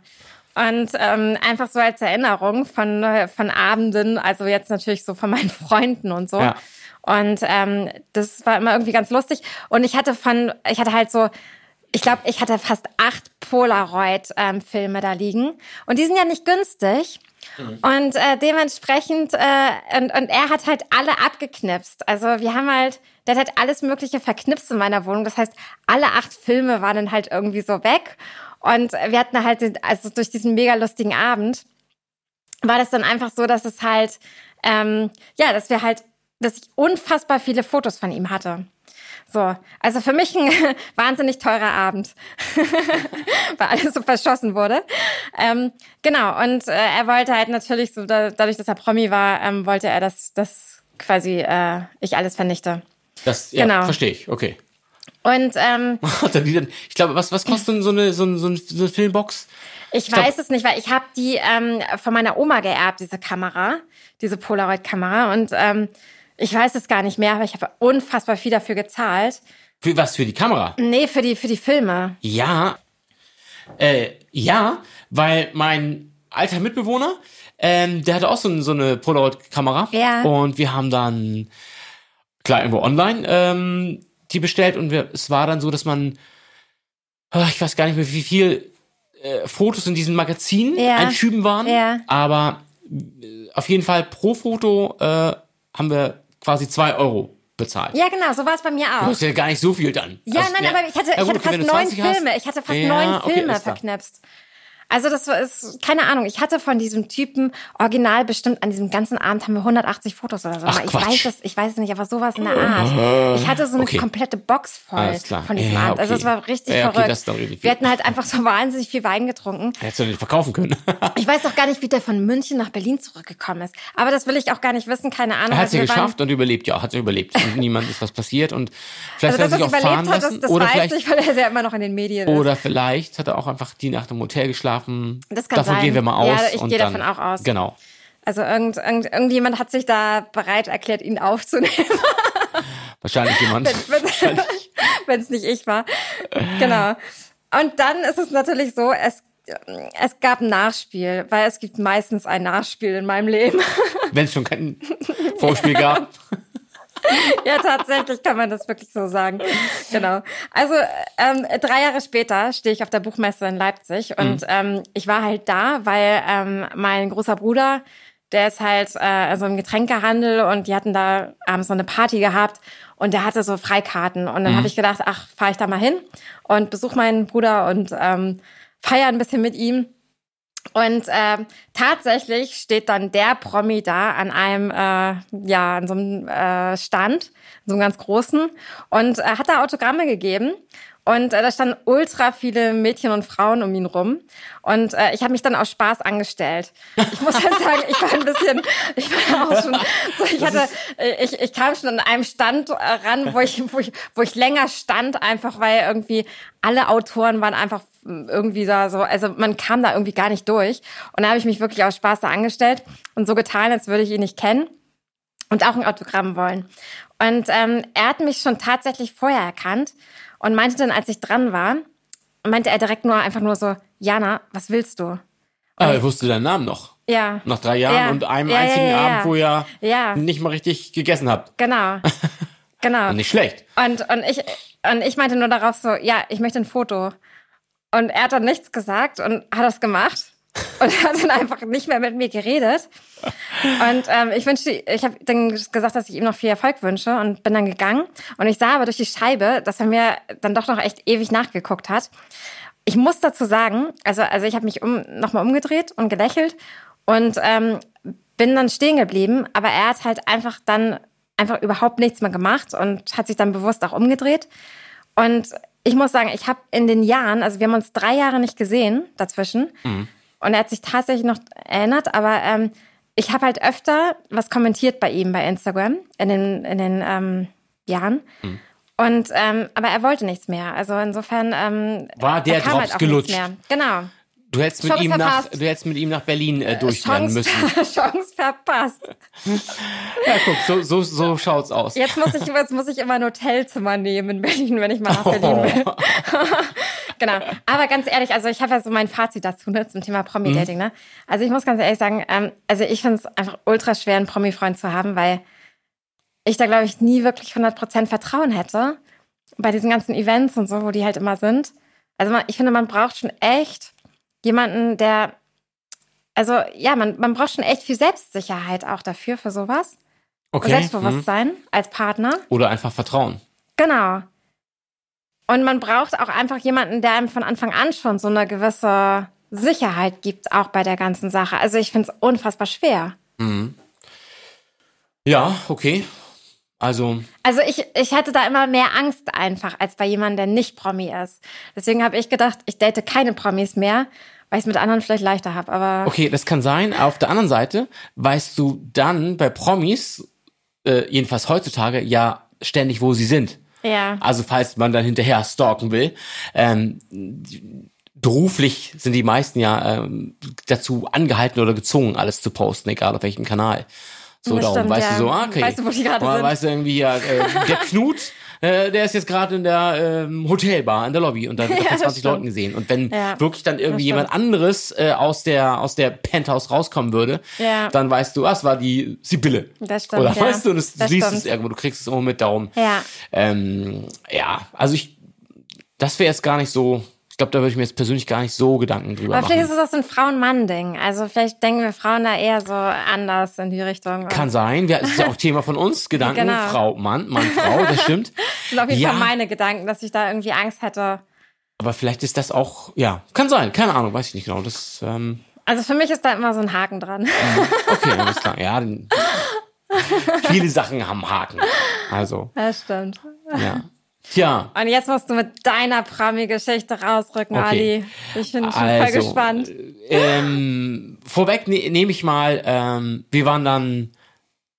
Und ähm, einfach so als Erinnerung von, äh, von Abenden, also jetzt natürlich so von meinen Freunden und so. Ja. Und ähm, das war immer irgendwie ganz lustig. Und ich hatte von, ich hatte halt so, ich glaube, ich hatte fast acht Polaroid-Filme da liegen. Und die sind ja nicht günstig. Und äh, dementsprechend, äh, und, und er hat halt alle abgeknipst. Also wir haben halt, der hat halt alles Mögliche verknipst in meiner Wohnung. Das heißt, alle acht Filme waren dann halt irgendwie so weg. Und wir hatten halt, den- also durch diesen mega lustigen Abend, war das dann einfach so, dass es halt, ähm, ja, dass wir halt, dass ich unfassbar viele Fotos von ihm hatte. So, also für mich ein wahnsinnig teurer Abend, weil alles so verschossen wurde. Ähm, genau, und äh, er wollte halt natürlich so, da, dadurch, dass er Promi war, ähm, wollte er, dass, dass quasi äh, ich alles vernichte. Das, ja, Genau. verstehe ich. Okay. Und ähm, ich glaube, was, was kostet denn so eine, so, eine, so eine Filmbox? Ich glaub- weiß es nicht, weil ich habe die ähm, von meiner Oma geerbt, diese Kamera, diese Polaroid-Kamera. Und ähm, ich weiß es gar nicht mehr, aber ich habe unfassbar viel dafür gezahlt. Für was? Für die Kamera? Nee, für die, für die Filme. Ja. Äh, ja, weil mein alter Mitbewohner, ähm, der hatte auch so, so eine Polaroid-Kamera. Ja. Und wir haben dann, klar, irgendwo online ähm, die bestellt und wir, es war dann so, dass man, ah, ich weiß gar nicht mehr, wie viel äh, Fotos in diesem Magazin Ja. einschüben waren. Ja. Aber äh, auf jeden Fall pro Foto äh, haben wir quasi zwei Euro bezahlt. Ja, genau, so war es bei mir auch. Das ist ja gar nicht so viel dann. Ja, Also, nein, aber ich hatte, ja ich gut, hatte okay, fast du neun 20 hast. Filme. Ich hatte fast Ja, neun okay, Filme alles klar. verknipst. Also das war ist, keine Ahnung. Ich hatte von diesem Typen original bestimmt an diesem ganzen Abend haben wir 180 Fotos oder so. Ach, ich Quatsch. weiß es, ich weiß es nicht, aber sowas in der Art. Ich hatte so eine Okay. komplette Box voll von diesem Ja, Abend. Also okay. es war richtig Ja, okay, verrückt. das ist richtig wir hatten halt einfach so wahnsinnig viel Wein getrunken. Hättest du nicht verkaufen können. Ich weiß auch gar nicht, wie der von München nach Berlin zurückgekommen ist. Aber das will ich auch gar nicht wissen, keine Ahnung. Er hat es Also ja wir waren- geschafft und überlebt, ja, hat er überlebt. Und niemand ist was passiert und vielleicht Also, hat dass er sich auch fahren überlebt hat, das, lassen. das oder weiß vielleicht, ich, weil er ist ja immer noch in den Medien ist. oder vielleicht hat er auch einfach die Nacht im Hotel geschlafen. Das kann Davon sein. gehen wir mal aus. Ja, ich gehe davon auch aus. Genau. Also irgend, irgend, irgendjemand hat sich da bereit erklärt, ihn aufzunehmen, Wahrscheinlich jemand. wenn es nicht ich war. Genau. Und dann ist es natürlich so, es, es gab ein Nachspiel, weil es gibt meistens ein Nachspiel in meinem Leben. Wenn es schon kein Vorspiel gab. ja, tatsächlich kann man das wirklich so sagen. Genau. Also ähm, drei Jahre später stehe ich auf der Buchmesse in Leipzig und ähm, ich war halt da, weil ähm, mein großer Bruder, der ist halt äh, also im Getränkehandel und die hatten da abends so eine Party gehabt und der hatte so Freikarten und dann habe ich gedacht, ach, fahre ich da mal hin und besuche meinen Bruder und ähm, feier ein bisschen mit ihm. Und ähm, tatsächlich steht dann der Promi da an einem, äh, ja, an so einem äh, Stand, so einem ganz großen, und äh, hat da Autogramme gegeben. Und äh, da standen ultra viele Mädchen und Frauen um ihn rum. Und äh, ich habe mich dann aus Spaß angestellt. Ich muss halt sagen, ich war ein bisschen, ich war auch schon, so, ich hatte, äh, ich, ich kam schon an einem Stand äh, ran, wo ich, wo ich, wo ich länger stand, einfach weil irgendwie alle Autoren waren einfach irgendwie da so, also man kam da irgendwie gar nicht durch. Und da habe ich mich wirklich aus Spaß da angestellt und so getan, als würde ich ihn nicht kennen und auch ein Autogramm wollen. Und ähm, er hat mich schon tatsächlich vorher erkannt und meinte dann, als ich dran war, meinte er direkt nur einfach nur so, Jana, was willst du? Ah, er wusste deinen Namen noch. Ja. Nach drei Jahren Ja. und einem Ja, einzigen ja. Abend, wo ihr Ja. nicht mal richtig gegessen habt. Genau. Genau. Nicht schlecht. Und, und, ich, und ich meinte nur darauf so, ja, ich möchte ein Foto. Und er hat dann nichts gesagt und hat das gemacht. Und hat dann einfach nicht mehr mit mir geredet. Und ähm, ich wünschte, ich habe dann gesagt, dass ich ihm noch viel Erfolg wünsche und bin dann gegangen. Und ich sah aber durch die Scheibe, dass er mir dann doch noch echt ewig nachgeguckt hat. Ich muss dazu sagen, also, also ich habe mich um, nochmal umgedreht und gelächelt und ähm, bin dann stehen geblieben, aber er hat halt einfach dann einfach überhaupt nichts mehr gemacht und hat sich dann bewusst auch umgedreht. Und ich muss sagen, ich habe in den Jahren, also wir haben uns drei Jahre nicht gesehen dazwischen und er hat sich tatsächlich noch erinnert, aber ähm, ich habe halt öfter was kommentiert bei ihm bei Instagram in den, in den ähm, Jahren. Und ähm, aber er wollte nichts mehr. Also insofern ähm, War der kam Drops halt gelutscht? Genau. Du hättest mit Chance ihm nach, du hättest mit ihm nach Berlin äh, durchrennen Chance, müssen. Chance verpasst. Ja, guck, so, so, so schaut's aus. Jetzt muss ich, jetzt muss ich immer ein Hotelzimmer nehmen in Berlin, wenn ich mal nach Berlin will. genau. Aber ganz ehrlich, also ich habe ja so mein Fazit dazu, ne, zum Thema Promi-Dating, ne? Also ich muss ganz ehrlich sagen, ähm, also ich finde es einfach ultra schwer, einen Promi-Freund zu haben, weil ich da, glaube ich, nie wirklich 100% Vertrauen hätte bei diesen ganzen Events und so, wo die halt immer sind. Also man, ich finde, man braucht schon echt jemanden, der, also ja, man, man braucht schon echt viel Selbstsicherheit auch dafür, für sowas. Okay. Mhm. Selbstbewusstsein als Partner. Oder einfach Vertrauen. Genau. Und man braucht auch einfach jemanden, der einem von Anfang an schon so eine gewisse Sicherheit gibt, auch bei der ganzen Sache. Also ich finde es unfassbar schwer. Ja, okay. Also, Also ich, ich hatte da immer mehr Angst einfach, als bei jemandem, der nicht Promi ist. Deswegen habe ich gedacht, ich date keine Promis mehr, weil ich es mit anderen vielleicht leichter habe. Aber okay, das kann sein. Auf der anderen Seite weißt du dann bei Promis, äh, jedenfalls heutzutage, ja ständig, wo sie sind. ja. Also falls man dann hinterher stalken will. Ähm, beruflich sind die meisten ja ähm, dazu angehalten oder gezwungen, alles zu posten, egal auf welchem Kanal. So Das darum, stimmt, weißt ja. du so, ah, okay. Weißt du, wo die gerade sind? Weißt du irgendwie, ja, äh, der Knut, äh, der ist jetzt gerade in der ähm, Hotelbar in der Lobby und da wird er Ja, von das 20 stimmt. Leuten gesehen. Und wenn Ja, wirklich dann irgendwie das jemand anderes äh, aus der aus der Penthouse rauskommen würde, Ja. dann weißt du, ah, es war die Sibylle. Das stimmt, Oder weißt du, das, du Das siehst stimmt. es irgendwo, du kriegst es immer mit darum. Ja. Ähm, ja, also ich, das wäre jetzt gar nicht so, glaube, da würde ich mir jetzt persönlich gar nicht so Gedanken drüber Aber vielleicht machen. ist es auch so ein Frauen-Mann-Ding. Also vielleicht denken wir Frauen da eher so anders in die Richtung. Kann sein, wir, das ist ja auch Thema von uns, Gedanken, Genau. Frau, Mann, Mann, Frau, das stimmt. Das sind auf jeden Ja. Fall meine Gedanken, dass ich da irgendwie Angst hätte. Aber vielleicht ist das auch, ja, kann sein, keine Ahnung, weiß ich nicht genau. Das, ähm, Also für mich ist da immer so ein Haken dran. okay, alles klar. Ja, viele Sachen haben Haken. Also, Das stimmt. ja. Tja, Und jetzt musst du mit deiner Promi-Geschichte rausrücken, Okay. Ali. Ich bin schon voll also, gespannt. ähm, vorweg ne, nehme ich mal, ähm, wir waren dann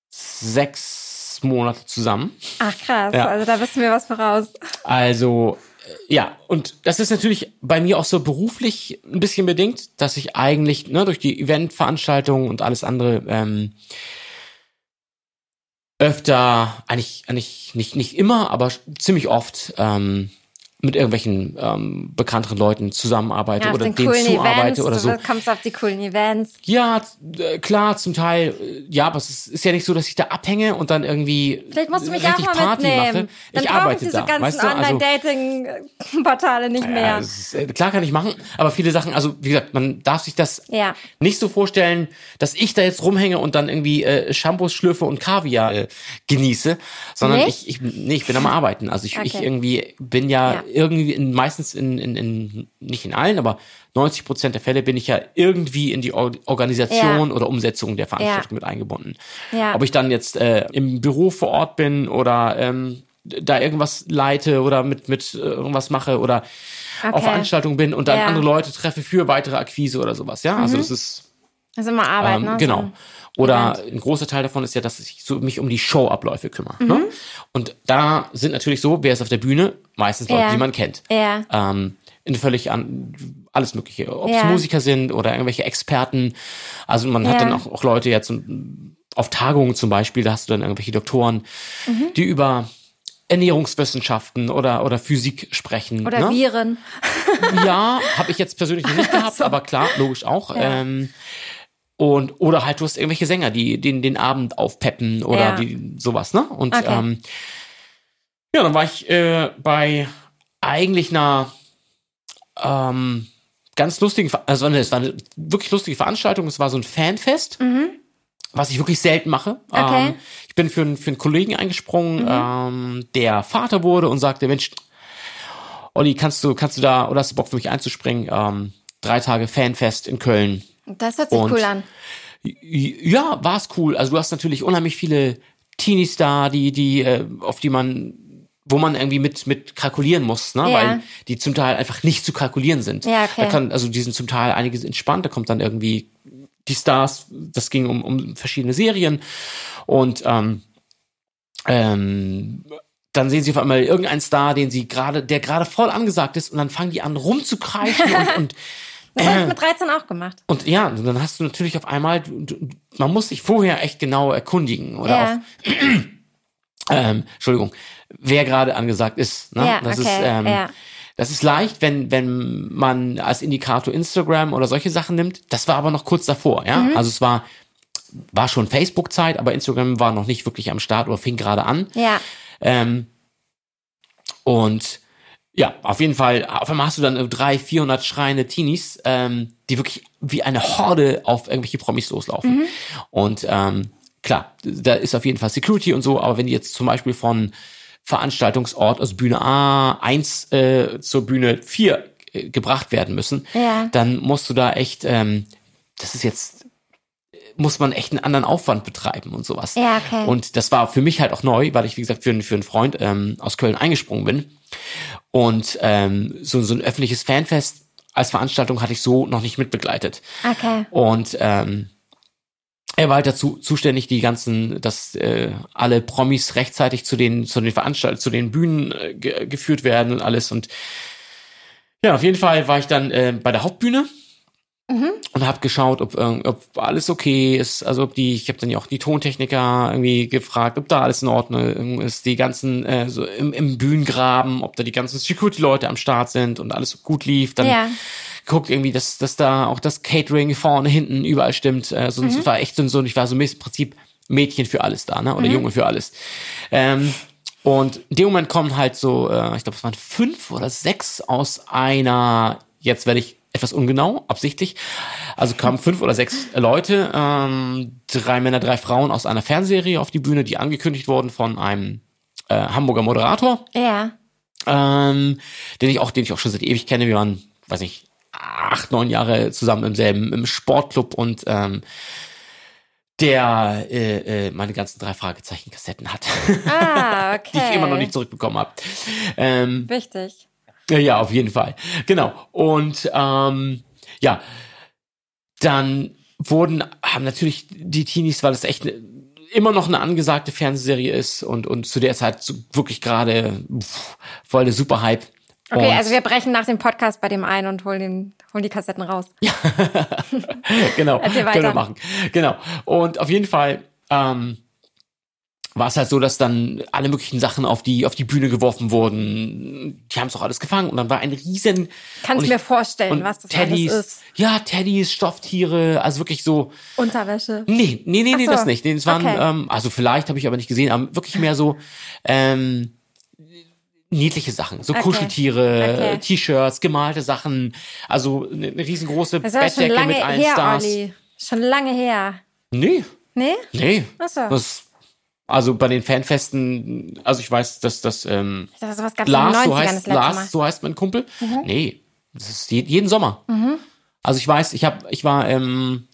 sechs Monate zusammen. Ach krass, ja. also da wissen wir was voraus. Also, äh, ja, und das ist natürlich bei mir auch so beruflich ein bisschen bedingt, dass ich eigentlich ne, durch die Eventveranstaltungen und alles andere ähm, öfter, eigentlich, eigentlich nicht, nicht immer, aber ziemlich oft ähm, mit irgendwelchen ähm, bekannteren Leuten zusammenarbeite Ja, oder den denen zuarbeite Events, oder so. du kommst auf die coolen Events. Ja, äh, klar, zum Teil, äh, ja, aber es ist, ist ja nicht so, dass ich da abhänge und dann irgendwie Vielleicht musst du mich auch richtig mal Party mitnehmen. mache. Dann ich arbeite ich diese da, ganzen weißt du? Also, Online-Dating-Portale nicht ja, mehr. das ist, äh, klar kann ich machen, aber viele Sachen, also wie gesagt, man darf sich das Ja. nicht so vorstellen, dass ich da jetzt rumhänge und dann irgendwie äh, Shampoos schlürfe und Kaviar äh, genieße, sondern Nicht? ich, ich, nee, ich bin am Arbeiten. Also ich, ich Okay. irgendwie bin ja, Ja. Irgendwie in, meistens in, in, in, nicht in allen, aber 90 Prozent der Fälle bin ich ja irgendwie in die Or Organisation Ja. oder Umsetzung der Veranstaltung mit eingebunden. Ja. Ob ich dann jetzt äh, im Büro vor Ort bin oder ähm, da irgendwas leite oder mit, mit äh, irgendwas mache oder auf Okay. Veranstaltungen bin und dann Ja. andere Leute treffe für weitere Akquise oder sowas. Ja, also das ist Das ist immer Arbeit, ähm, ne? genau. So. Oder ein großer Teil davon ist ja, dass ich so mich um die Showabläufe kümmere. Mhm. Ne? Und da sind natürlich so, wer ist auf der Bühne? Meistens Leute, Ja. die man kennt. Ja. Ähm, in völlig an alles Mögliche. Ob es Ja. Musiker sind oder irgendwelche Experten. Also man hat Ja. dann auch, auch Leute jetzt auf Tagungen zum Beispiel, da hast du dann irgendwelche Doktoren, Mhm. die über Ernährungswissenschaften oder, oder Physik sprechen. Oder ne? Viren. Ja, habe ich jetzt persönlich nicht gehabt, aber klar, logisch auch. Ja. Ähm, und oder halt du hast irgendwelche Sänger, die den den Abend aufpeppen oder Ja. die sowas, ne? Und Okay. ähm, ja, dann war ich äh, bei eigentlich einer ähm, ganz lustigen, Ver- also ne, es war eine wirklich lustige Veranstaltung. Es war so ein Fanfest, was ich wirklich selten mache. Mhm. Okay. Mhm. Ähm, ich bin für, einen- für einen Kollegen eingesprungen, ähm, der Vater wurde und sagte, Mensch, Olli, kannst du, kannst du da, oder hast du Bock für mich einzuspringen? Ähm, drei Tage Fanfest in Köln. Das hört sich Und- cool an. Ja, war es cool. Also du hast natürlich unheimlich viele Teenies da, die, die, äh, auf die man, wo man irgendwie mit, mit kalkulieren muss, ne? Ja. Weil die zum Teil einfach nicht zu kalkulieren sind. Ja, okay. Da kann, also die sind zum Teil einiges entspannt, da kommt dann irgendwie die Stars, das ging um, um verschiedene Serien und ähm, ähm, dann sehen sie auf einmal irgendeinen Star, den sie gerade, der gerade voll angesagt ist, und dann fangen die an rumzukreischen und, und Das habe ich mit 13 auch gemacht. und ja, dann hast du natürlich auf einmal, man muss sich vorher echt genau erkundigen oder Ja. auf, ähm, Entschuldigung, wer gerade angesagt ist. Ne? Ja, das okay, ist, ähm, ja. das ist leicht, wenn wenn man als Indikator Instagram oder solche Sachen nimmt. Das war aber noch kurz davor, ja. Mhm. Also es war war schon Facebook-Zeit, aber Instagram war noch nicht wirklich am Start oder fing gerade an. Ja. Ähm, und ja, auf jeden Fall, auf einmal hast du dann 300, 400 schreiende Teenies, ähm, die wirklich wie eine Horde auf irgendwelche Promis loslaufen. Und ähm, klar, da ist auf jeden Fall Security und so, aber wenn die jetzt zum Beispiel von Veranstaltungsort, also Bühne A1 äh, zur Bühne 4 äh, gebracht werden müssen, Ja. dann musst du da echt, ähm, das ist jetzt, muss man echt einen anderen Aufwand betreiben und sowas. Ja, okay. Und das war für mich halt auch neu, weil ich, wie gesagt, für, einen- für einen Freund ähm, aus Köln eingesprungen bin. Und ähm, so, so ein öffentliches Fanfest als Veranstaltung hatte ich so noch nicht mitbegleitet. Okay. Und ähm, er war halt dazu zuständig, die ganzen, dass äh, alle Promis rechtzeitig zu den zu den Veranstaltungen, zu den Bühnen äh, ge geführt werden und alles. Und ja, auf jeden Fall war ich dann äh, bei der Hauptbühne und habe geschaut, ob, äh, ob alles okay ist. Also ob die, ich habe dann ja auch die Tontechniker irgendwie gefragt, ob da alles in Ordnung ist, die ganzen äh, so im, im Bühnengraben, ob da die ganzen Security-Leute am Start sind und alles gut lief. Dann Ja. guckt irgendwie, dass, dass da auch das Catering vorne, hinten, überall stimmt. Äh, sonst Mhm. war echt so, so, ich war so im Prinzip Mädchen für alles da, ne? Oder Mhm. Junge für alles. Ähm, und in dem Moment kommen halt so, äh, ich glaube, es waren fünf oder sechs aus einer, jetzt werde ich etwas ungenau, absichtlich. Also kamen fünf oder sechs Leute, ähm, drei Männer, drei Frauen aus einer Fernserie auf die Bühne, die angekündigt wurden von einem äh, Hamburger Moderator Ja. ähm, den ich auch, den ich auch schon seit ewig kenne. Wir waren, weiß nicht, acht, neun Jahre zusammen im selben im Sportclub und ähm, der äh, äh, meine ganzen drei Fragezeichen Kassetten hat, Ah, okay. die ich immer noch nicht zurückbekommen habe. Ähm, Wichtig. Ja, ja, auf jeden Fall. Genau. Und ähm, ja, dann wurden, haben natürlich die Teenies, weil es echt ne, immer noch eine angesagte Fernsehserie ist und, und zu der Zeit so wirklich gerade voll der Superhype. Okay, und, also wir brechen nach dem Podcast bei dem ein und holen, den, holen die Kassetten raus. genau, Erzähl weiter. können wir machen. Genau. Und auf jeden Fall ähm, war es halt so, dass dann alle möglichen Sachen auf die auf die Bühne geworfen wurden. Die haben es auch alles gefangen und dann war ein riesen Kannst und mir ich- vorstellen, was das Teddys, alles ist. Ja, Teddys, Stofftiere, also wirklich so. Unterwäsche. Nee, nee, nee, nee, so. das nicht. Nee, es waren, Okay. ähm, also vielleicht habe ich aber nicht gesehen, aber wirklich mehr so ähm, niedliche Sachen, so Okay. Kuscheltiere, Okay. T-Shirts, gemalte Sachen, also eine, eine riesengroße Das war schon Bettdecke lange mit allen her, Stars. Olli. Schon lange her. Nee, Nee? nee. Ach so. Das, also bei den Fanfesten, also ich weiß, dass das ähm, es in den Lars, 90ern so das heißt Mal. Mhm. Lars, so heißt mein Kumpel. Nee, das ist je, jeden Sommer. Also ich weiß, ich habe, ich war im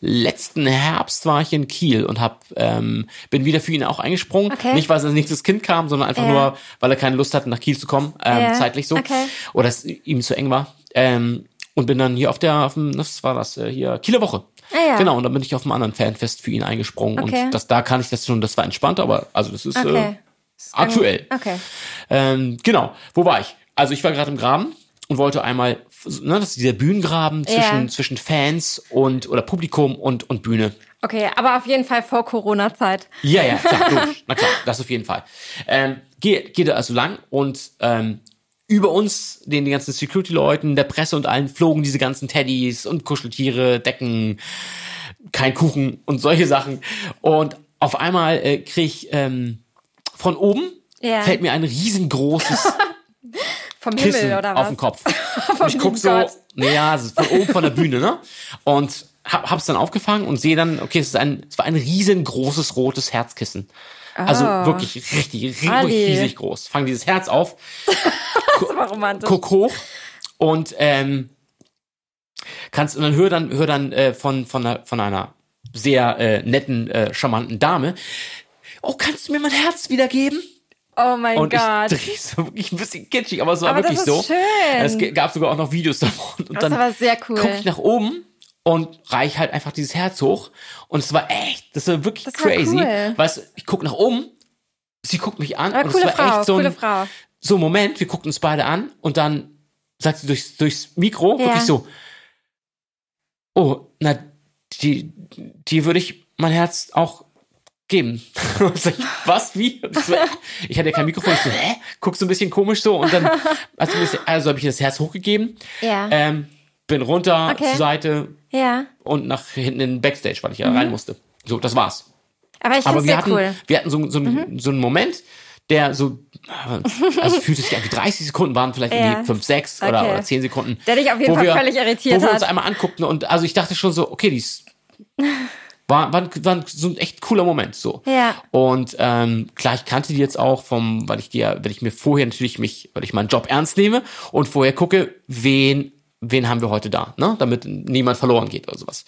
letzten Herbst war ich in Kiel und hab, ähm, bin wieder für ihn auch eingesprungen. Okay. Nicht, weil sein nächstes Kind kam, sondern einfach Ja. nur, weil er keine Lust hatte, nach Kiel zu kommen, ähm, Ja. zeitlich so. Okay. Oder es ihm zu eng war. Ähm, und bin dann hier auf der, auf dem, was war das, äh, hier, Kieler Woche. Ah, ja. Genau, und dann bin ich auf einem anderen Fanfest für ihn eingesprungen. Okay. Und das, da kann ich das schon, das war entspannt, aber also das ist äh, Okay. aktuell. Okay. Ähm, genau. Wo war ich? Also ich war gerade im Graben und wollte einmal, ne, das ist dieser Bühnengraben zwischen, Ja. zwischen Fans und oder Publikum und, und Bühne. Okay, aber auf jeden Fall vor Corona-Zeit. Ja, ja, klar, logisch. Na klar, das auf jeden Fall. Ähm, geht, geht da also lang und ähm, über uns, den die ganzen Security-Leuten, der Presse und allen flogen diese ganzen Teddys und Kuscheltiere, Decken, kein Kuchen und solche Sachen. Und auf einmal äh, krieg ich ähm, von oben Ja. fällt mir ein riesengroßes Vom Kissen Himmel oder auf was? den Kopf. Und ich guck so, naja, von oben von der Bühne, ne? Und hab, hab's dann aufgefangen und sehe dann, okay, es ist ein, es war ein riesengroßes rotes Herzkissen. Also Oh. wirklich richtig, richtig, riesig groß. Fang dieses Herz auf, Das war romantisch. guck hoch und ähm, kannst und dann hör dann hör dann äh, von von einer, von einer sehr äh, netten äh, charmanten Dame. Oh, kannst du mir mein Herz wiedergeben? Oh mein Und Gott. ich drehe so wirklich ein bisschen kitschig, aber es war Aber wirklich das so. ist schön. Es gab sogar auch noch Videos davon. Und Das dann aber sehr cool. gucke ich nach oben und reich halt einfach dieses Herz hoch. Und es war echt, das war wirklich Das war crazy. cool. Weißt du, ich guck nach oben, sie guckt mich an Aber und es war Frau, echt so ein, Frau. so ein Moment, wir guckten uns beide an und dann sagt sie durchs, durchs Mikro Ja. wirklich so, oh, na, die, die würde ich mein Herz auch geben. Und sag ich, Was? Wie? Ich hatte ja kein Mikrofon. Ich so, hä? Guck so ein bisschen komisch so. Und dann, also, also habe ich ihr das Herz hochgegeben, Ja. ähm, bin runter Okay. zur Seite ja. und nach hinten in den Backstage, weil ich ja rein musste. So, das war's. Aber ich finde wir sehr hatten, cool. wir hatten so, so, einen- so einen Moment, der so, also fühlte sich an wie 30 Sekunden waren, vielleicht Ja. irgendwie 5, 6 oder, Okay. oder 10 Sekunden. Der dich auf jeden wo Fall wir, völlig irritiert Wo wir hat. uns einmal anguckten und also ich dachte schon so, okay, die ist, war, war, war so ein echt cooler Moment, so. Ja. Und ähm, klar, ich kannte die jetzt auch vom, weil ich die ja, wenn ich mir vorher natürlich mich, weil ich meinen Job ernst nehme und vorher gucke, wen, wen haben wir heute da, ne? Damit niemand verloren geht oder sowas.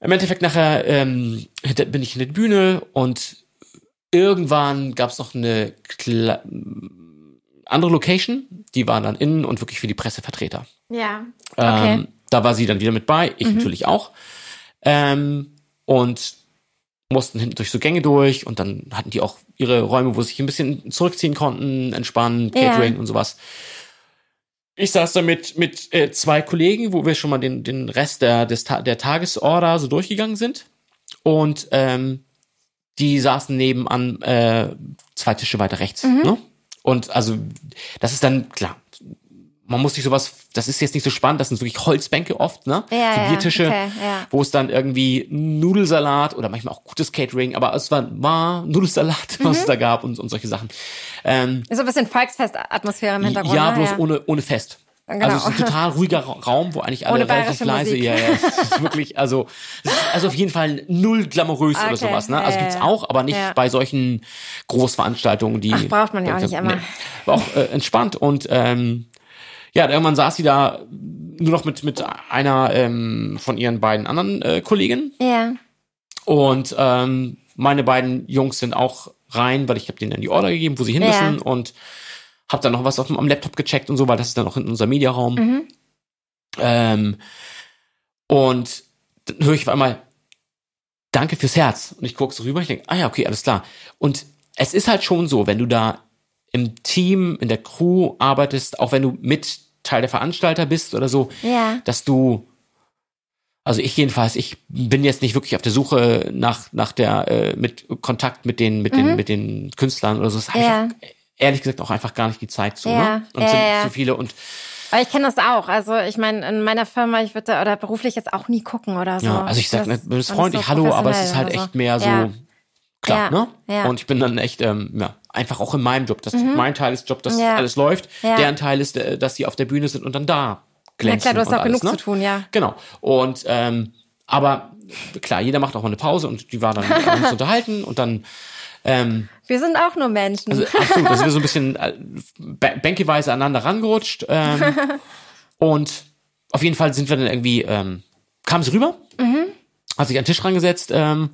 Im Endeffekt nachher ähm, bin ich in der Bühne und irgendwann gab es noch eine Kla andere Location, die war dann innen und wirklich für die Pressevertreter. Ja. Okay. Mhm. Ähm, da war sie dann wieder mit bei, ich natürlich auch. Ähm, und mussten hinten durch so Gänge durch und dann hatten die auch ihre Räume, wo sie sich ein bisschen zurückziehen konnten, entspannen, Ja. Catering und sowas. Ich saß da mit, mit äh, zwei Kollegen, wo wir schon mal den, den Rest der, des, der Tagesorder so durchgegangen sind. Und ähm, die saßen nebenan äh, zwei Tische weiter rechts. Mhm. Ne? Und also, das ist dann, klar, man muss sich sowas, das ist jetzt nicht so spannend, das sind wirklich Holzbänke oft, ne? Ja, so ja, Biertische, okay, ja. wo es dann irgendwie Nudelsalat oder manchmal auch gutes Catering, aber es war, war Nudelsalat, was es Mhm. da gab und, und solche Sachen. Ähm, So ein bisschen Volksfest-Atmosphäre im Hintergrund. ja, ne? bloß ohne, ohne Fest. Genau. Also es ist ein total ruhiger Ra- Raum, wo eigentlich alle relativ leise, ja, ja, es ist wirklich, also, es ist also auf jeden Fall null glamourös oder Okay, sowas, ne? ja, Also ja, gibt's ja. auch, aber nicht Ja. bei solchen Großveranstaltungen, die. Ach, braucht man ja auch nicht immer. War auch äh, entspannt und, ähm, ja, irgendwann saß sie da nur noch mit, mit einer ähm, von ihren beiden anderen äh, Kolleginnen Ja. und ähm, meine beiden Jungs sind auch rein, weil ich habe denen dann die Order gegeben, wo sie hin Ja. müssen und habe dann noch was auf dem, am Laptop gecheckt und so, weil das ist dann auch in unserem Mediaraum. Mhm. Ähm, und dann höre ich auf einmal, danke fürs Herz. Und ich gucke so rüber, ich denke, ah ja, okay, alles klar. Und es ist halt schon so, wenn du da im Team, in der Crew arbeitest, auch wenn du mit Teil der Veranstalter bist oder so, Ja. dass du also ich jedenfalls, ich bin jetzt nicht wirklich auf der Suche nach nach der äh, mit Kontakt mit den mit den mit den Künstlern oder so. Das habe Mhm. Ja. ich auch, ehrlich gesagt auch einfach gar nicht die Zeit zu. Ja. Ne? Und Ja, sind ja. so viele und Aber ich kenne das auch. Also ich meine, in meiner Firma, ich würde oder beruflich jetzt auch nie gucken oder so. ja, also ich sag Das- nicht, das und freundlich so Hallo, aber es ist halt echt mehr so klar, ne? ja. Und ich bin dann echt ähm, ja einfach auch in meinem Job, das mein Teil ist Job, dass Mhm. Ja. alles läuft. Ja. Deren Teil ist, äh, dass sie auf der Bühne sind und dann da glänzen. klar, du hast auch alles, genug ne? zu tun, ja. Genau. Und ähm, aber klar, jeder macht auch mal eine Pause und die war dann uns unterhalten und dann ähm, Wir sind auch nur Menschen. also, absolut, also wir so ein bisschen äh, bä- bänkeweise aneinander rangerutscht ähm, und auf jeden Fall sind wir dann irgendwie ähm, kam sie rüber, hat sich an den Tisch rangesetzt ähm,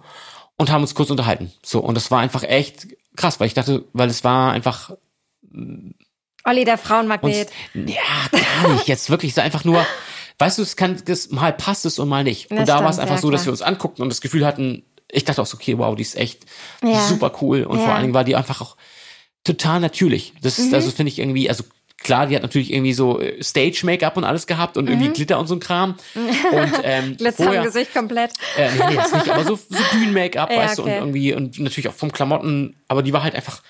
und haben uns kurz unterhalten. So und das war einfach echt krass, weil ich dachte, weil es war einfach Olli, der Frauenmagnet. ja, gar nicht. Jetzt wirklich so einfach nur, weißt du, es kann, das, mal passt es und mal nicht. Das und da war es einfach so, dass wir uns anguckten und das Gefühl hatten, ich dachte auch so, okay, wow, die ist echt Ja. super cool und Ja. vor allen Dingen war die einfach auch total natürlich. Das Mhm. ist, also finde ich irgendwie, also klar, die hat natürlich irgendwie so äh, Stage-Make-up und alles gehabt und irgendwie Glitter und so ein Kram. Und ähm, Glitzer vorher, im Gesicht komplett. äh, nee, das nicht, aber so, so Bühnen-Make-up, Ja, weißt du, und okay. irgendwie, und natürlich auch vom Klamotten, aber die war halt einfach,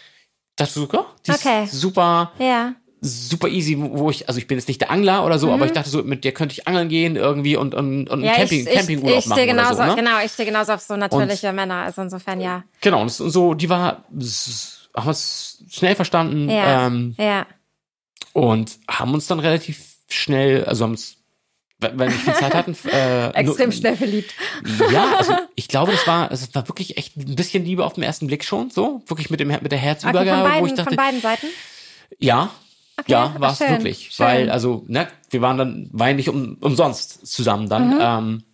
dachte so, ja, die ist Okay. super, Ja. super easy, wo ich, also ich bin jetzt nicht der Angler oder so, aber ich dachte so, mit der könnte ich angeln gehen irgendwie und, und, und Mhm. Ja, einen Camping, ich, ich, Campingurlaub ich machen stehe genauso, oder so, ne? genau, ich stehe genauso auf so natürliche Männer. Also insofern ja. Genau, und so, die war, haben uns schnell verstanden Ja. ähm, ja. Und haben uns dann relativ schnell, also haben uns, wenn wenn wir viel Zeit hatten, äh, Extrem nur- schnell verliebt. Ja, also ich glaube, das war, es war wirklich echt ein bisschen Liebe auf den ersten Blick schon, so wirklich mit dem mit der Okay, Herzübergabe, von, beiden, wo ich dachte, von beiden Seiten? ja, ja, war es wirklich, schön. weil also ne, wir waren dann war ja nicht um, umsonst zusammen dann. Mhm. Ähm,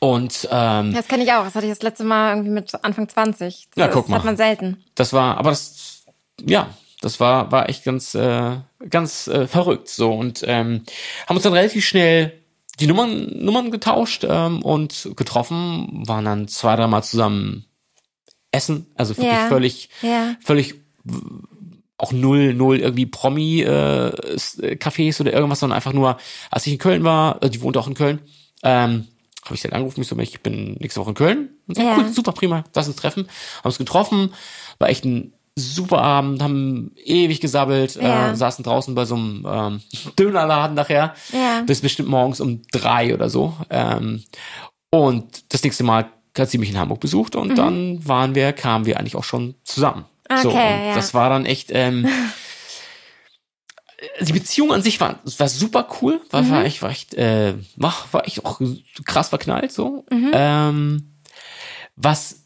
und ähm, Das kenne ich auch. Das hatte ich das letzte Mal irgendwie mit Anfang 20. Das, Ja, guck das mal. hat man selten. das war, aber das, ja, das war war echt ganz äh, ganz äh, verrückt so und ähm, haben uns dann relativ schnell die Nummern Nummern getauscht ähm, und getroffen, waren dann zwei dreimal zusammen essen, also wirklich Ja. völlig Ja. völlig auch null, null irgendwie Promi äh, äh, oder irgendwas, sondern einfach nur, als ich in Köln war, äh, die wohnt auch in Köln, ähm, habe ich sie dann angerufen, ich so, ich bin nächste Woche in Köln. Und so, Ja. cool, super, prima, lass uns treffen. Haben uns getroffen, war echt ein super Abend, haben ewig gesabbelt, Ja. äh, saßen draußen bei so einem ähm, Dönerladen nachher, Ja. bis bestimmt morgens um drei oder so. Ähm, und das nächste Mal hat sie mich in Hamburg besucht und dann waren wir, kamen wir eigentlich auch schon zusammen. so, und Mhm. Okay, ja. das war dann echt, ähm, die Beziehung an sich war, war super cool, war, Mhm. war echt, war echt, äh, war, war echt auch krass verknallt, so. Mhm. Ähm, was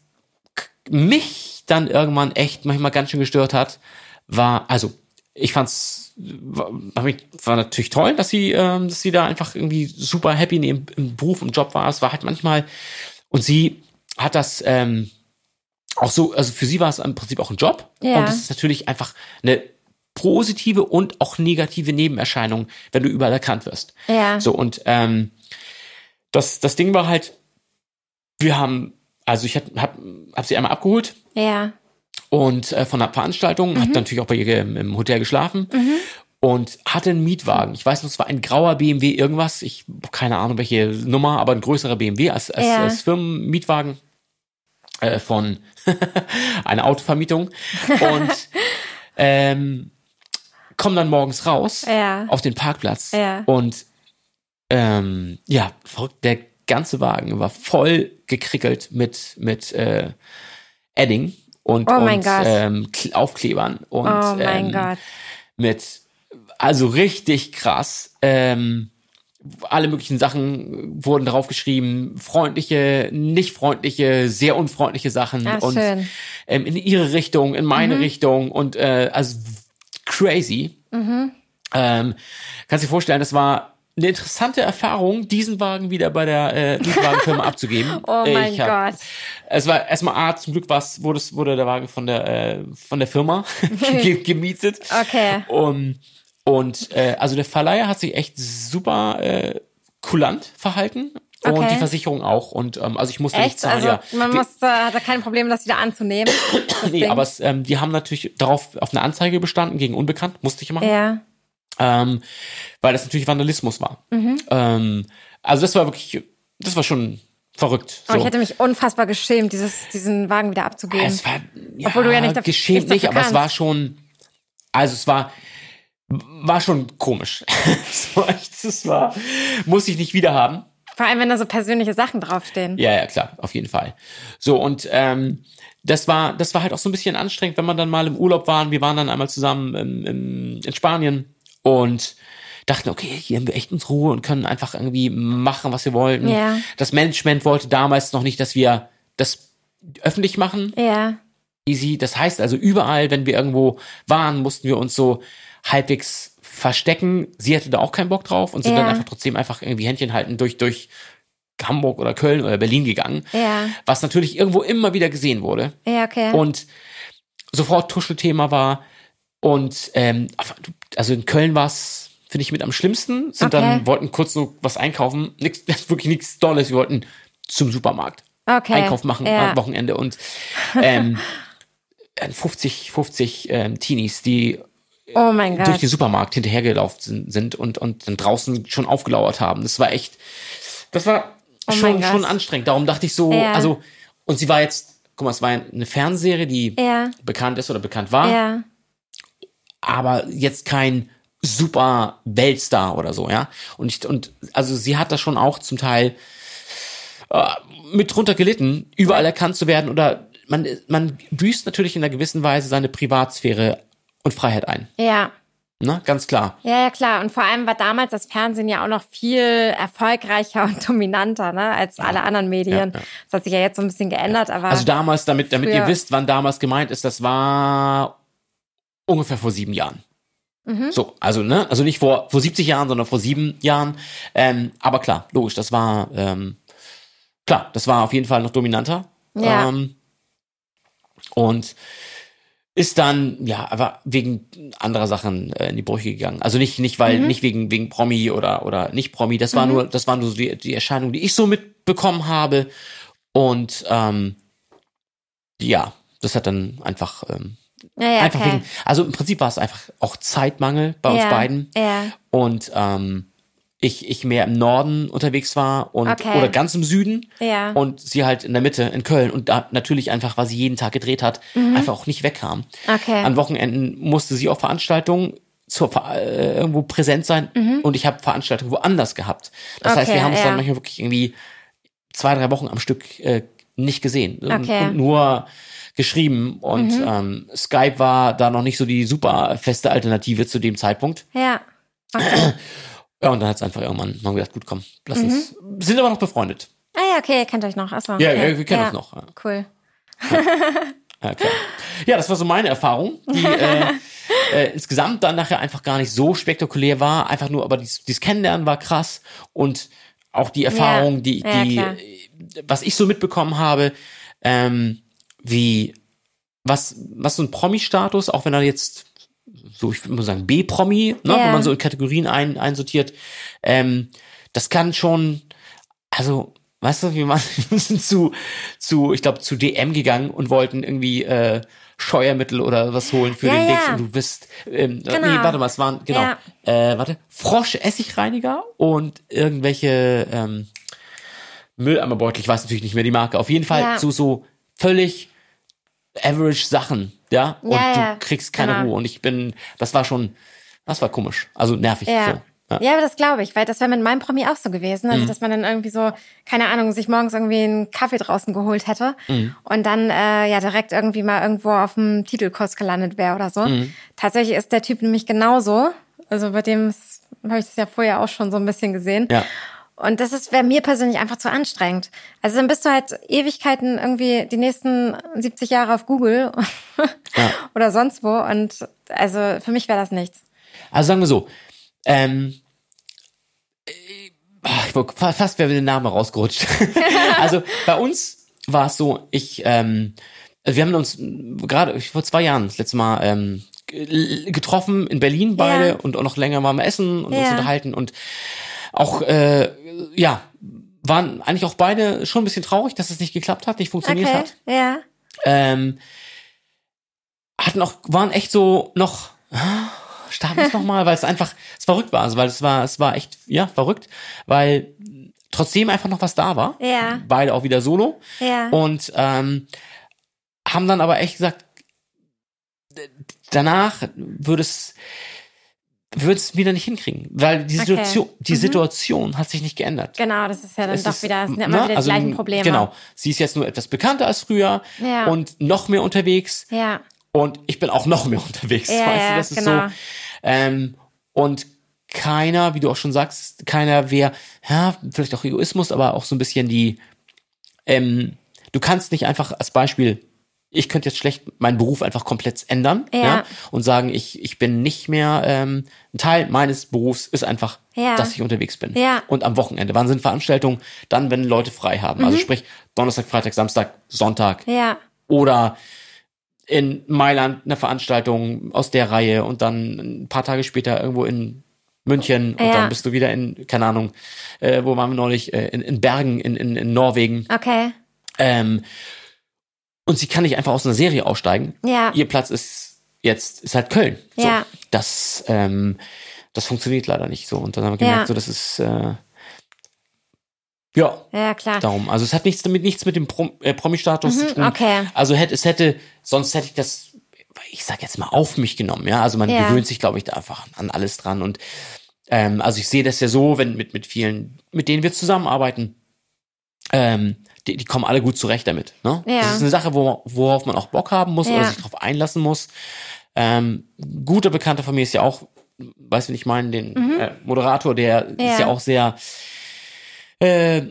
mich dann irgendwann echt manchmal ganz schön gestört hat, war, also, ich fand's, war, war natürlich toll, dass sie, ähm, dass sie da einfach irgendwie super happy in ihrem im Beruf, im Job war. Es war halt manchmal, und sie hat das, ähm, auch so, also für sie war es im Prinzip auch ein Job. Ja. Und das ist natürlich einfach eine positive und auch negative Nebenerscheinung, wenn du überall erkannt wirst. Ja. So, und ähm, das, das Ding war halt, wir haben, also ich hab, hab, hab sie einmal abgeholt Ja. und äh, von der Veranstaltung, Mhm. dann natürlich auch bei ihr im, Hotel geschlafen und hatte einen Mietwagen. Ich weiß noch, es war ein grauer BMW irgendwas, ich keine Ahnung welche Nummer, aber ein größerer BMW als, als, Ja. als Firmenmietwagen äh, von einer Autovermietung und ähm, komm dann morgens raus Ja. auf den Parkplatz Ja. und ähm, ja, verrückt, der ganze Wagen war voll gekrickelt mit mit äh, Edding und, Oh und ähm, Kl- Aufklebern und Oh mein ähm, Gott. mit also richtig krass. Ähm, alle möglichen Sachen wurden drauf geschrieben, freundliche, nicht freundliche, sehr unfreundliche Sachen Ah, und ähm, in ihre Richtung, in meine Richtung und äh, also crazy. Mhm. Ähm, kannst dir vorstellen, das war eine interessante Erfahrung, diesen Wagen wieder bei der äh, abzugeben. Oh mein Ich hab- Gott. Es war erstmal A, zum Glück war's, wurde, wurde der Wagen von der äh, von der Firma ge- gemietet. Okay. Um, und äh, also der Verleiher hat sich echt super äh, kulant verhalten. Und Okay. die Versicherung auch. Und ähm, also ich musste Echt? zahlen. Also ja. man Die- muss, äh, hat da kein Problem, das wieder anzunehmen. Das nee, Ding. aber es, ähm, die haben natürlich darauf auf eine Anzeige bestanden gegen Unbekannt, musste ich machen. ja. Ähm, weil das natürlich Vandalismus war. Ähm, also das war wirklich, das war schon verrückt. Oh, So. ich hätte mich unfassbar geschämt, dieses, diesen Wagen wieder abzugeben. es war, ja, Obwohl du ja nicht daf- geschämt nicht, dafür aber es war schon, also es war, war schon komisch. es war echt, es war, muss ich nicht wieder haben. Vor allem, wenn da so persönliche Sachen draufstehen. Ja, ja, klar, auf jeden Fall. So, und ähm, das war, das war halt auch so ein bisschen anstrengend, wenn man dann mal im Urlaub waren. Wir waren dann einmal zusammen im, im, in Spanien und dachten, okay, hier haben wir echt uns Ruhe und können einfach irgendwie machen, was wir wollten. Ja. Das Management wollte damals noch nicht, dass wir das öffentlich machen. Ja. Easy. Das heißt also, überall, wenn wir irgendwo waren, mussten wir uns so halbwegs verstecken. Sie hatte da auch keinen Bock drauf und sind Ja. dann einfach trotzdem einfach irgendwie Händchen halten durch, durch Hamburg oder Köln oder Berlin gegangen. Ja. Was natürlich irgendwo immer wieder gesehen wurde. Ja, okay. Und sofort Tuschelthema war. Und ähm, also in Köln war es, finde ich, mit am schlimmsten. Sind Okay. dann, wollten kurz so was einkaufen. Nix, wirklich nichts Dolles. Wir wollten zum Supermarkt. okay. Einkauf machen ja. am Wochenende und ähm, 50, 50 ähm, Teenies, die Oh mein Gott. durch den Supermarkt hinterhergelaufen sind, sind und, und dann draußen schon aufgelauert haben. Das war echt, das war Oh schon, schon anstrengend. Darum dachte ich so, Ja. also, und sie war jetzt, guck mal, es war eine Fernsehserie, die Ja. bekannt ist oder bekannt war, Ja. Aber jetzt kein super Weltstar oder so, ja. Und ich, und also sie hat da schon auch zum Teil äh, mit drunter gelitten, überall erkannt zu werden oder man, man büßt natürlich in einer gewissen Weise seine Privatsphäre und Freiheit ein. Ja. Ne? Ganz klar. Ja, ja, klar. Und vor allem war damals das Fernsehen ja auch noch viel erfolgreicher und dominanter, ne, als alle anderen Medien. Ja, ja. Das hat sich ja jetzt so ein bisschen geändert, aber. Also damals, damit, damit ihr wisst, wann damals gemeint ist, das war ungefähr vor sieben Jahren. Mhm. So, also, ne, also nicht vor, vor 70 Jahren, sondern vor sieben Jahren. Ähm, aber klar, logisch, das war, ähm, klar, das war auf jeden Fall noch dominanter. Ja. Ähm, und ist dann, ja, aber wegen anderer Sachen äh, in die Brüche gegangen. Also nicht, nicht, weil, nicht wegen, wegen Promi oder, oder nicht Promi. Das war nur, das war nur so die, die Erscheinung, die ich so mitbekommen habe. Und, ähm, ja, das hat dann einfach, ähm, ja, einfach okay. wegen, also im Prinzip war es einfach auch Zeitmangel bei uns beiden Ja. und ähm, ich, ich mehr im Norden unterwegs war und Okay. oder ganz im Süden Ja. und sie halt in der Mitte in Köln und da natürlich einfach, weil sie jeden Tag gedreht hat, einfach auch nicht wegkam. Mhm. Okay. An Wochenenden musste sie auf Veranstaltungen zur, äh, irgendwo präsent sein und ich habe Veranstaltungen woanders gehabt. Das heißt, Mhm. Okay, wir haben uns ja. dann manchmal wirklich irgendwie zwei, drei Wochen am Stück äh, nicht gesehen und, Okay. Mhm. und nur geschrieben und ähm, Skype war da noch nicht so die super feste Alternative zu dem Zeitpunkt. Ja. Ja, und dann hat es einfach irgendwann mal gedacht, gut, komm, lass Mhm. uns. Sind aber noch befreundet. Ah ja, okay, ihr kennt euch noch. Achso. Ja, okay. ja, wir kennen ja. uns noch. Ja. Cool. Ja, klar. ja, das war so meine Erfahrung, die äh, äh, insgesamt dann nachher einfach gar nicht so spektakulär war. Einfach nur, aber dieses, dieses Kennenlernen war krass und auch die Erfahrung, die, ja, die, äh, was ich so mitbekommen habe, ähm, wie was, was so ein Promi-Status, auch wenn er jetzt so, ich würde mal sagen, B-Promi, ne, Ja. wenn man so in Kategorien ein, einsortiert, ähm, das kann schon, also, weißt du, wir, waren, wir sind zu, zu, ich glaube, zu DM gegangen und wollten irgendwie äh, Scheuermittel oder was holen für Ja, den ja. Dings und du bist, ähm, Genau. nee, warte mal, es waren, genau, Ja. äh, warte, Frosch-Essigreiniger und irgendwelche ähm, Mülleimerbeutel, ich weiß natürlich nicht mehr die Marke, auf jeden Fall Ja. so, so völlig average Sachen, ja, und Ja, du ja, kriegst keine genau. Ruhe und ich bin, das war schon, das war komisch, also nervig, Ja. so. Ja. Ja, aber das glaube ich, weil das wäre mit meinem Promi auch so gewesen. Mhm. Also, dass man dann irgendwie so, keine Ahnung, sich morgens irgendwie einen Kaffee draußen geholt hätte Mhm. und dann äh, ja direkt irgendwie mal irgendwo auf dem Titelkurs gelandet wäre oder so. Mhm. Tatsächlich ist der Typ nämlich genauso. Also bei dem habe ich das ja vorher auch schon so ein bisschen gesehen. Ja. Und das ist wäre mir persönlich einfach zu anstrengend. Also dann bist du halt Ewigkeiten irgendwie die nächsten 70 Jahre auf Google oder sonst wo. Und also für mich wäre das nichts. Also sagen wir so, ähm, äh, ich fast wäre der Name rausgerutscht. also bei uns war es so, ich, ähm, wir haben uns gerade vor zwei Jahren das letzte Mal ähm, ge- getroffen in Berlin beide Ja. und auch noch länger waren wir essen und uns Ja. unterhalten und auch äh, ja waren eigentlich auch beide schon ein bisschen traurig, dass es nicht geklappt hat, nicht funktioniert Okay, hat. ja. Ähm, hatten auch, waren echt so noch, ah, starten es nochmal, weil es einfach, es verrückt war, also weil es war, es war echt, ja, verrückt, weil trotzdem einfach noch was da war. Ja. Beide auch wieder solo. Ja. Und ähm, haben dann aber echt gesagt, danach würde es würde es wieder nicht hinkriegen, weil die Okay. Situation, die Mhm. Situation hat sich nicht geändert. Genau, das ist ja dann Es doch ist, wieder, es sind ja ne, immer wieder die also, gleichen Probleme. Genau. Sie ist jetzt nur etwas bekannter als früher Ja. und noch mehr unterwegs Ja, und ich bin auch noch mehr unterwegs. Ja, weißt du, das ist genau. so. Ähm, und keiner, wie du auch schon sagst, keiner wäre, ja, vielleicht auch Egoismus, aber auch so ein bisschen die, ähm, du kannst nicht einfach als Beispiel, ich könnte jetzt schlecht meinen Beruf einfach komplett ändern Ja. ja. und sagen, ich, ich bin nicht mehr, ähm, ein Teil meines Berufs ist einfach, Ja. dass ich unterwegs bin. Ja. Und am Wochenende. Wann sind Veranstaltungen? Dann, wenn Leute frei haben. Also sprich, Donnerstag, Freitag, Samstag, Sonntag ja, oder in Mailand eine Veranstaltung aus der Reihe und dann ein paar Tage später irgendwo in München und Ja. dann bist du wieder in, keine Ahnung, äh, wo waren wir neulich, äh, in, in Bergen in, in, in Norwegen. okay. Ähm, und sie kann nicht einfach aus einer Serie aussteigen. Ja. Ihr Platz ist jetzt ist halt Köln. So, Ja. Das, ähm, das funktioniert leider nicht so. Und dann haben wir gemerkt, Ja. so, das ist, äh, ja, Ja, klar. darum. Also es hat nichts damit, nichts mit dem Prom äh, Promi-Status zu tun. Mhm, okay. Also hätte, es hätte, sonst hätte ich das, ich sag jetzt mal, auf mich genommen, ja. Also man Ja. gewöhnt sich, glaube ich, da einfach an alles dran. Und ähm, also ich sehe das ja so, wenn mit, mit vielen, mit denen wir zusammenarbeiten, ähm, die, die kommen alle gut zurecht damit. Ne? Ja. Das ist eine Sache, wo, worauf man auch Bock haben muss oder Ja. sich darauf einlassen muss. Ähm, guter Bekannter von mir ist ja auch, weißt du, ich meine, den äh, Moderator, der ist Mhm. Ja. ja auch sehr, äh,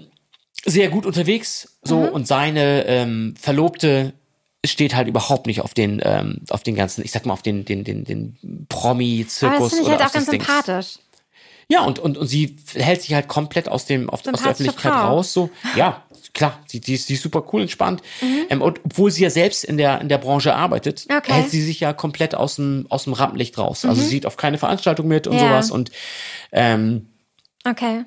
sehr gut unterwegs. So Mhm. und seine ähm, Verlobte steht halt überhaupt nicht auf den, ähm, auf den ganzen, ich sag mal, auf den, den, den, den das Promi-Zirkus finde ich oder halt auch ganz sympathisch. Ja, und, und, und sie hält sich halt komplett aus dem, auf, aus der Öffentlichkeit Frau. raus, so. Ja, klar, sie, die, ist, die ist super cool, entspannt. Mhm. Ähm, und obwohl sie ja selbst in der, in der Branche arbeitet, Okay. Mhm. hält sie sich ja komplett aus dem, aus dem Rampenlicht raus. Also sie sieht auf keine Veranstaltung mit und Ja. sowas und, ähm, Okay.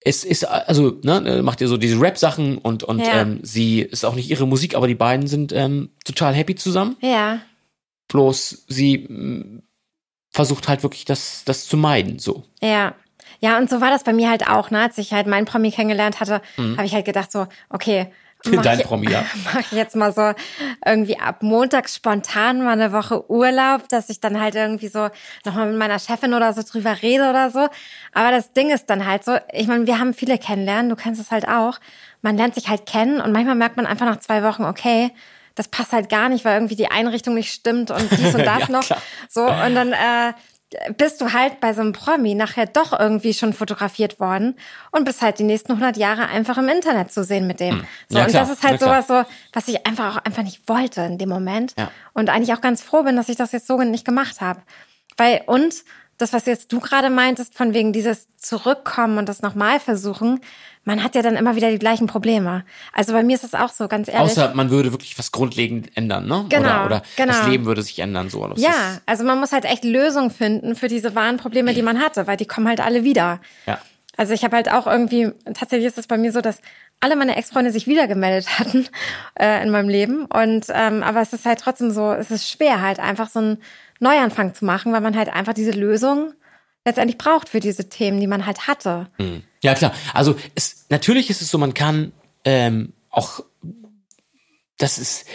es ist, also, ne, macht ihr so diese Rap-Sachen und, und Ja. ähm, sie ist auch nicht ihre Musik, aber die beiden sind ähm, total happy zusammen. Ja. Bloß sie mh, versucht halt wirklich das, das zu meiden, so. Ja. Ja, und so war das bei mir halt auch, ne? Als ich halt meinen Promi kennengelernt hatte, Mhm. habe ich halt gedacht so, okay, mach Dein ich, Promi, ja. mach ich jetzt mal so irgendwie ab Montag spontan mal eine Woche Urlaub, dass ich dann halt irgendwie so nochmal mit meiner Chefin oder so drüber rede oder so. Aber das Ding ist dann halt so, ich meine, wir haben viele kennenlernen, du kennst es halt auch. Man lernt sich halt kennen und manchmal merkt man einfach nach zwei Wochen, okay, das passt halt gar nicht, weil irgendwie die Einrichtung nicht stimmt und dies und das Ja, noch. So, und dann äh, bist du halt bei so einem Promi nachher doch irgendwie schon fotografiert worden und bist halt die nächsten 100 Jahre einfach im Internet zu sehen mit dem. So, Hm. Ja, und klar, das ist halt ja, sowas so, was ich einfach auch einfach nicht wollte in dem Moment. Ja. Und eigentlich auch ganz froh bin, dass ich das jetzt so nicht gemacht habe. Weil, und das, was jetzt du gerade meintest, von wegen dieses Zurückkommen und das nochmal versuchen, man hat ja dann immer wieder die gleichen Probleme. Also bei mir ist es auch so, ganz ehrlich. Außer man würde wirklich was grundlegend ändern, ne? Genau, oder oder genau. das Leben würde sich ändern, so. Das Ja, also man muss halt echt Lösungen finden für diese wahren Probleme, die man hatte, weil die kommen halt alle wieder. ja. Also ich habe halt auch irgendwie, tatsächlich ist es bei mir so, dass alle meine Ex-Freunde sich wieder gemeldet hatten äh, in meinem Leben. Und ähm, aber es ist halt trotzdem so, es ist schwer halt einfach so einen Neuanfang zu machen, weil man halt einfach diese Lösung letztendlich braucht für diese Themen, die man halt hatte. Ja, klar. Also es, natürlich ist es so, man kann ähm, auch, das ist,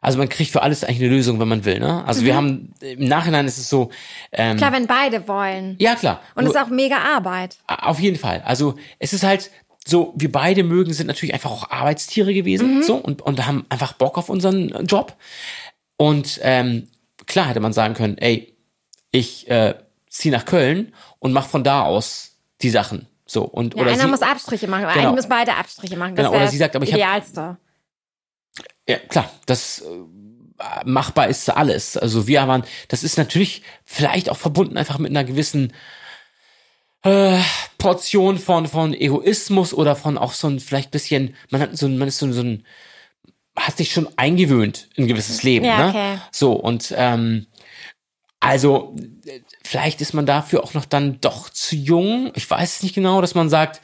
also man kriegt für alles eigentlich eine Lösung, wenn man will. Ne? Also wir haben, im Nachhinein ist es so, ähm, Mhm. Klar, wenn beide wollen. ja klar. Und es ist auch mega Arbeit. Auf jeden Fall. Also es ist halt so, wir beide mögen, sind natürlich einfach auch Arbeitstiere gewesen Mhm. so und, und haben einfach Bock auf unseren Job. Und ähm, klar hätte man sagen können, ey, ich äh, ziehe nach Köln und mach von da aus die Sachen. So, und, Ja, oder einer sie, muss Abstriche machen, Genau. eigentlich müssen beide Abstriche machen. Das Genau, oder sie sagt, aber ich hab- Idealste. Ja, klar, das äh, machbar ist alles. Also wir waren, das ist natürlich vielleicht auch verbunden einfach mit einer gewissen äh, Portion von von Egoismus oder von auch so ein vielleicht bisschen, man hat so ein, man ist so, so ein hat sich schon eingewöhnt in ein gewisses Leben, Ja, ne? okay. So und ähm, also vielleicht ist man dafür auch noch dann doch zu jung. Ich weiß es nicht genau, dass man sagt,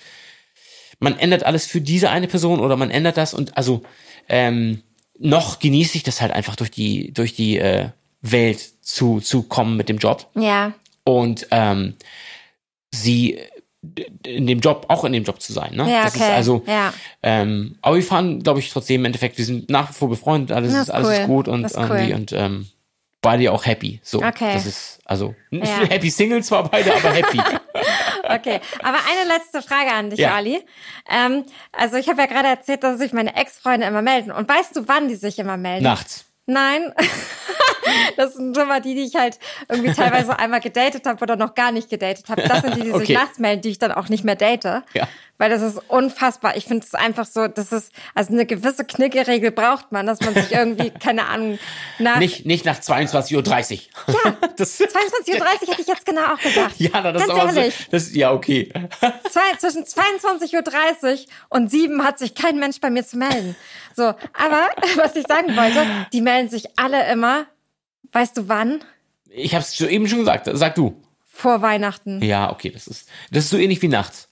man ändert alles für diese eine Person oder man ändert das und also ähm, noch genieße ich das halt einfach durch die durch die äh, Welt zu zu kommen mit dem Job Ja, und ähm, sie in dem Job auch in dem Job zu sein. Ne? ja, das okay. ist also ja. ähm, aber wir fahren, glaube ich, trotzdem im Endeffekt, wir sind nach wie vor befreundet, alles ist alles cool. ist gut und irgendwie cool. und ähm, beide auch happy. So, Okay. das ist also Ja. happy Single zwar beide, aber happy. Okay, aber eine letzte Frage an dich, Ja. Olli. Ähm, also ich habe ja gerade erzählt, dass sich meine Ex-Freunde immer melden. Und weißt du, wann die sich immer melden? Nachts. Nein. Das sind schon mal die, die ich halt irgendwie teilweise einmal gedatet habe oder noch gar nicht gedatet habe. Das sind die, die sich Okay. nachts melden, die ich dann auch nicht mehr date. Ja. Weil das ist unfassbar. Ich finde es einfach so, das ist, also eine gewisse Knickeregel braucht man, dass man sich irgendwie, keine Ahnung, nach Nicht, nicht nach 22.30 Uhr. Ja. Das, 22.30 Uhr hätte ich jetzt genau auch gesagt. ja, na, das Ganz ist aber so, das, ja, okay. Zwei, zwischen 22.30 Uhr und 7 hat sich kein Mensch bei mir zu melden. So, aber was ich sagen wollte, die melden sich alle immer, weißt du wann? Ich hab's so eben schon gesagt, sag du. Vor Weihnachten. Ja, okay, das ist, das ist so ähnlich wie nachts.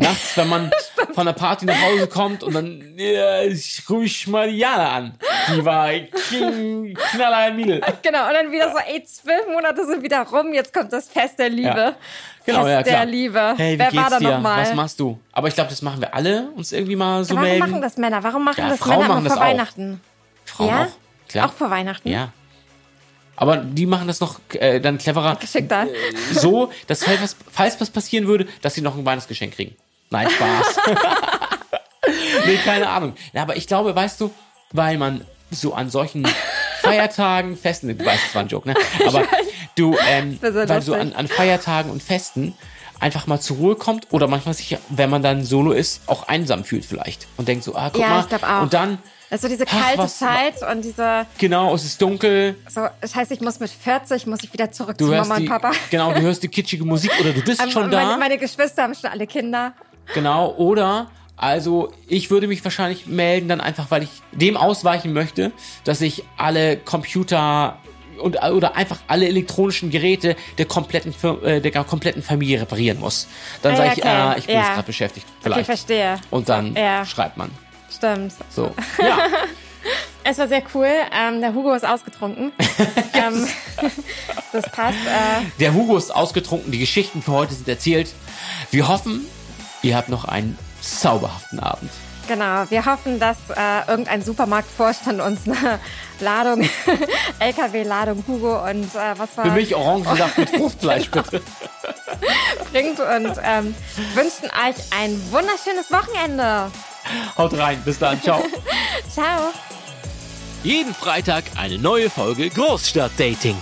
Nachts, wenn man von der Party nach Hause kommt und dann ja, ich ruhig mal die Jana an. Die war King, knaller Mädel. Genau, und dann wieder so, ey, zwölf Monate sind wieder rum, jetzt kommt das Fest der Liebe. Ja. Genau, Fest ja, klar. der Liebe. Hey, wie Wer geht's war da nochmal? Was machst du? Aber ich glaube, das machen wir alle, uns irgendwie mal so Warum melden. machen das Männer? Warum machen Ja, das Frauen Männer machen vor. Weihnachten? Frauen ja? auch. Klar. Auch vor Weihnachten? Ja. Aber die machen das noch äh, dann cleverer. Geschickter. So, dass falls was, falls was passieren würde, dass sie noch ein Weihnachtsgeschenk kriegen. Nein, Spaß. nee, keine Ahnung. Ja, aber ich glaube, weißt du, weil man so an solchen Feiertagen, Festen, du weißt, es war ein Joke, ne? Aber du, ähm, weil so lustig. an, an Feiertagen und Festen einfach mal zur Ruhe kommt oder manchmal sich, wenn man dann solo ist, auch einsam fühlt vielleicht und denkt so, ah, guck Ja, mal. Und dann, Also diese Ach, kalte was- Zeit und diese, genau, es ist dunkel, so, das heißt, ich muss mit 40, muss ich wieder zurück du zu Mama die, und Papa. genau, du hörst die kitschige Musik oder du bist Ähm, schon da. Meine, meine Geschwister haben schon alle Kinder. Genau, oder also ich würde mich wahrscheinlich melden, dann einfach, weil ich dem ausweichen möchte, dass ich alle Computer und oder einfach alle elektronischen Geräte der kompletten äh, der kompletten Familie reparieren muss. Dann Ah, sage ja, ich, okay. äh, ich bin Ja. jetzt gerade beschäftigt. Okay, Vielleicht. verstehe. und dann Ja. schreibt man. Stimmt. So. Ja. Es war sehr cool. Ähm, der Hugo ist ausgetrunken. ähm, das passt. Äh, Der Hugo ist ausgetrunken, die Geschichten für heute sind erzählt. Wir hoffen, ihr habt noch einen zauberhaften Abend. genau. Wir hoffen, dass äh, irgendein Supermarktvorstand uns eine Ladung, LKW-Ladung Hugo und äh, was war Für mich Orangensaft mit Fruchtfleisch, bitte. bringt und ähm, wünschen euch ein wunderschönes Wochenende. Haut rein. Bis dann. Ciao. Ciao. Jeden Freitag eine neue Folge Großstadtdating.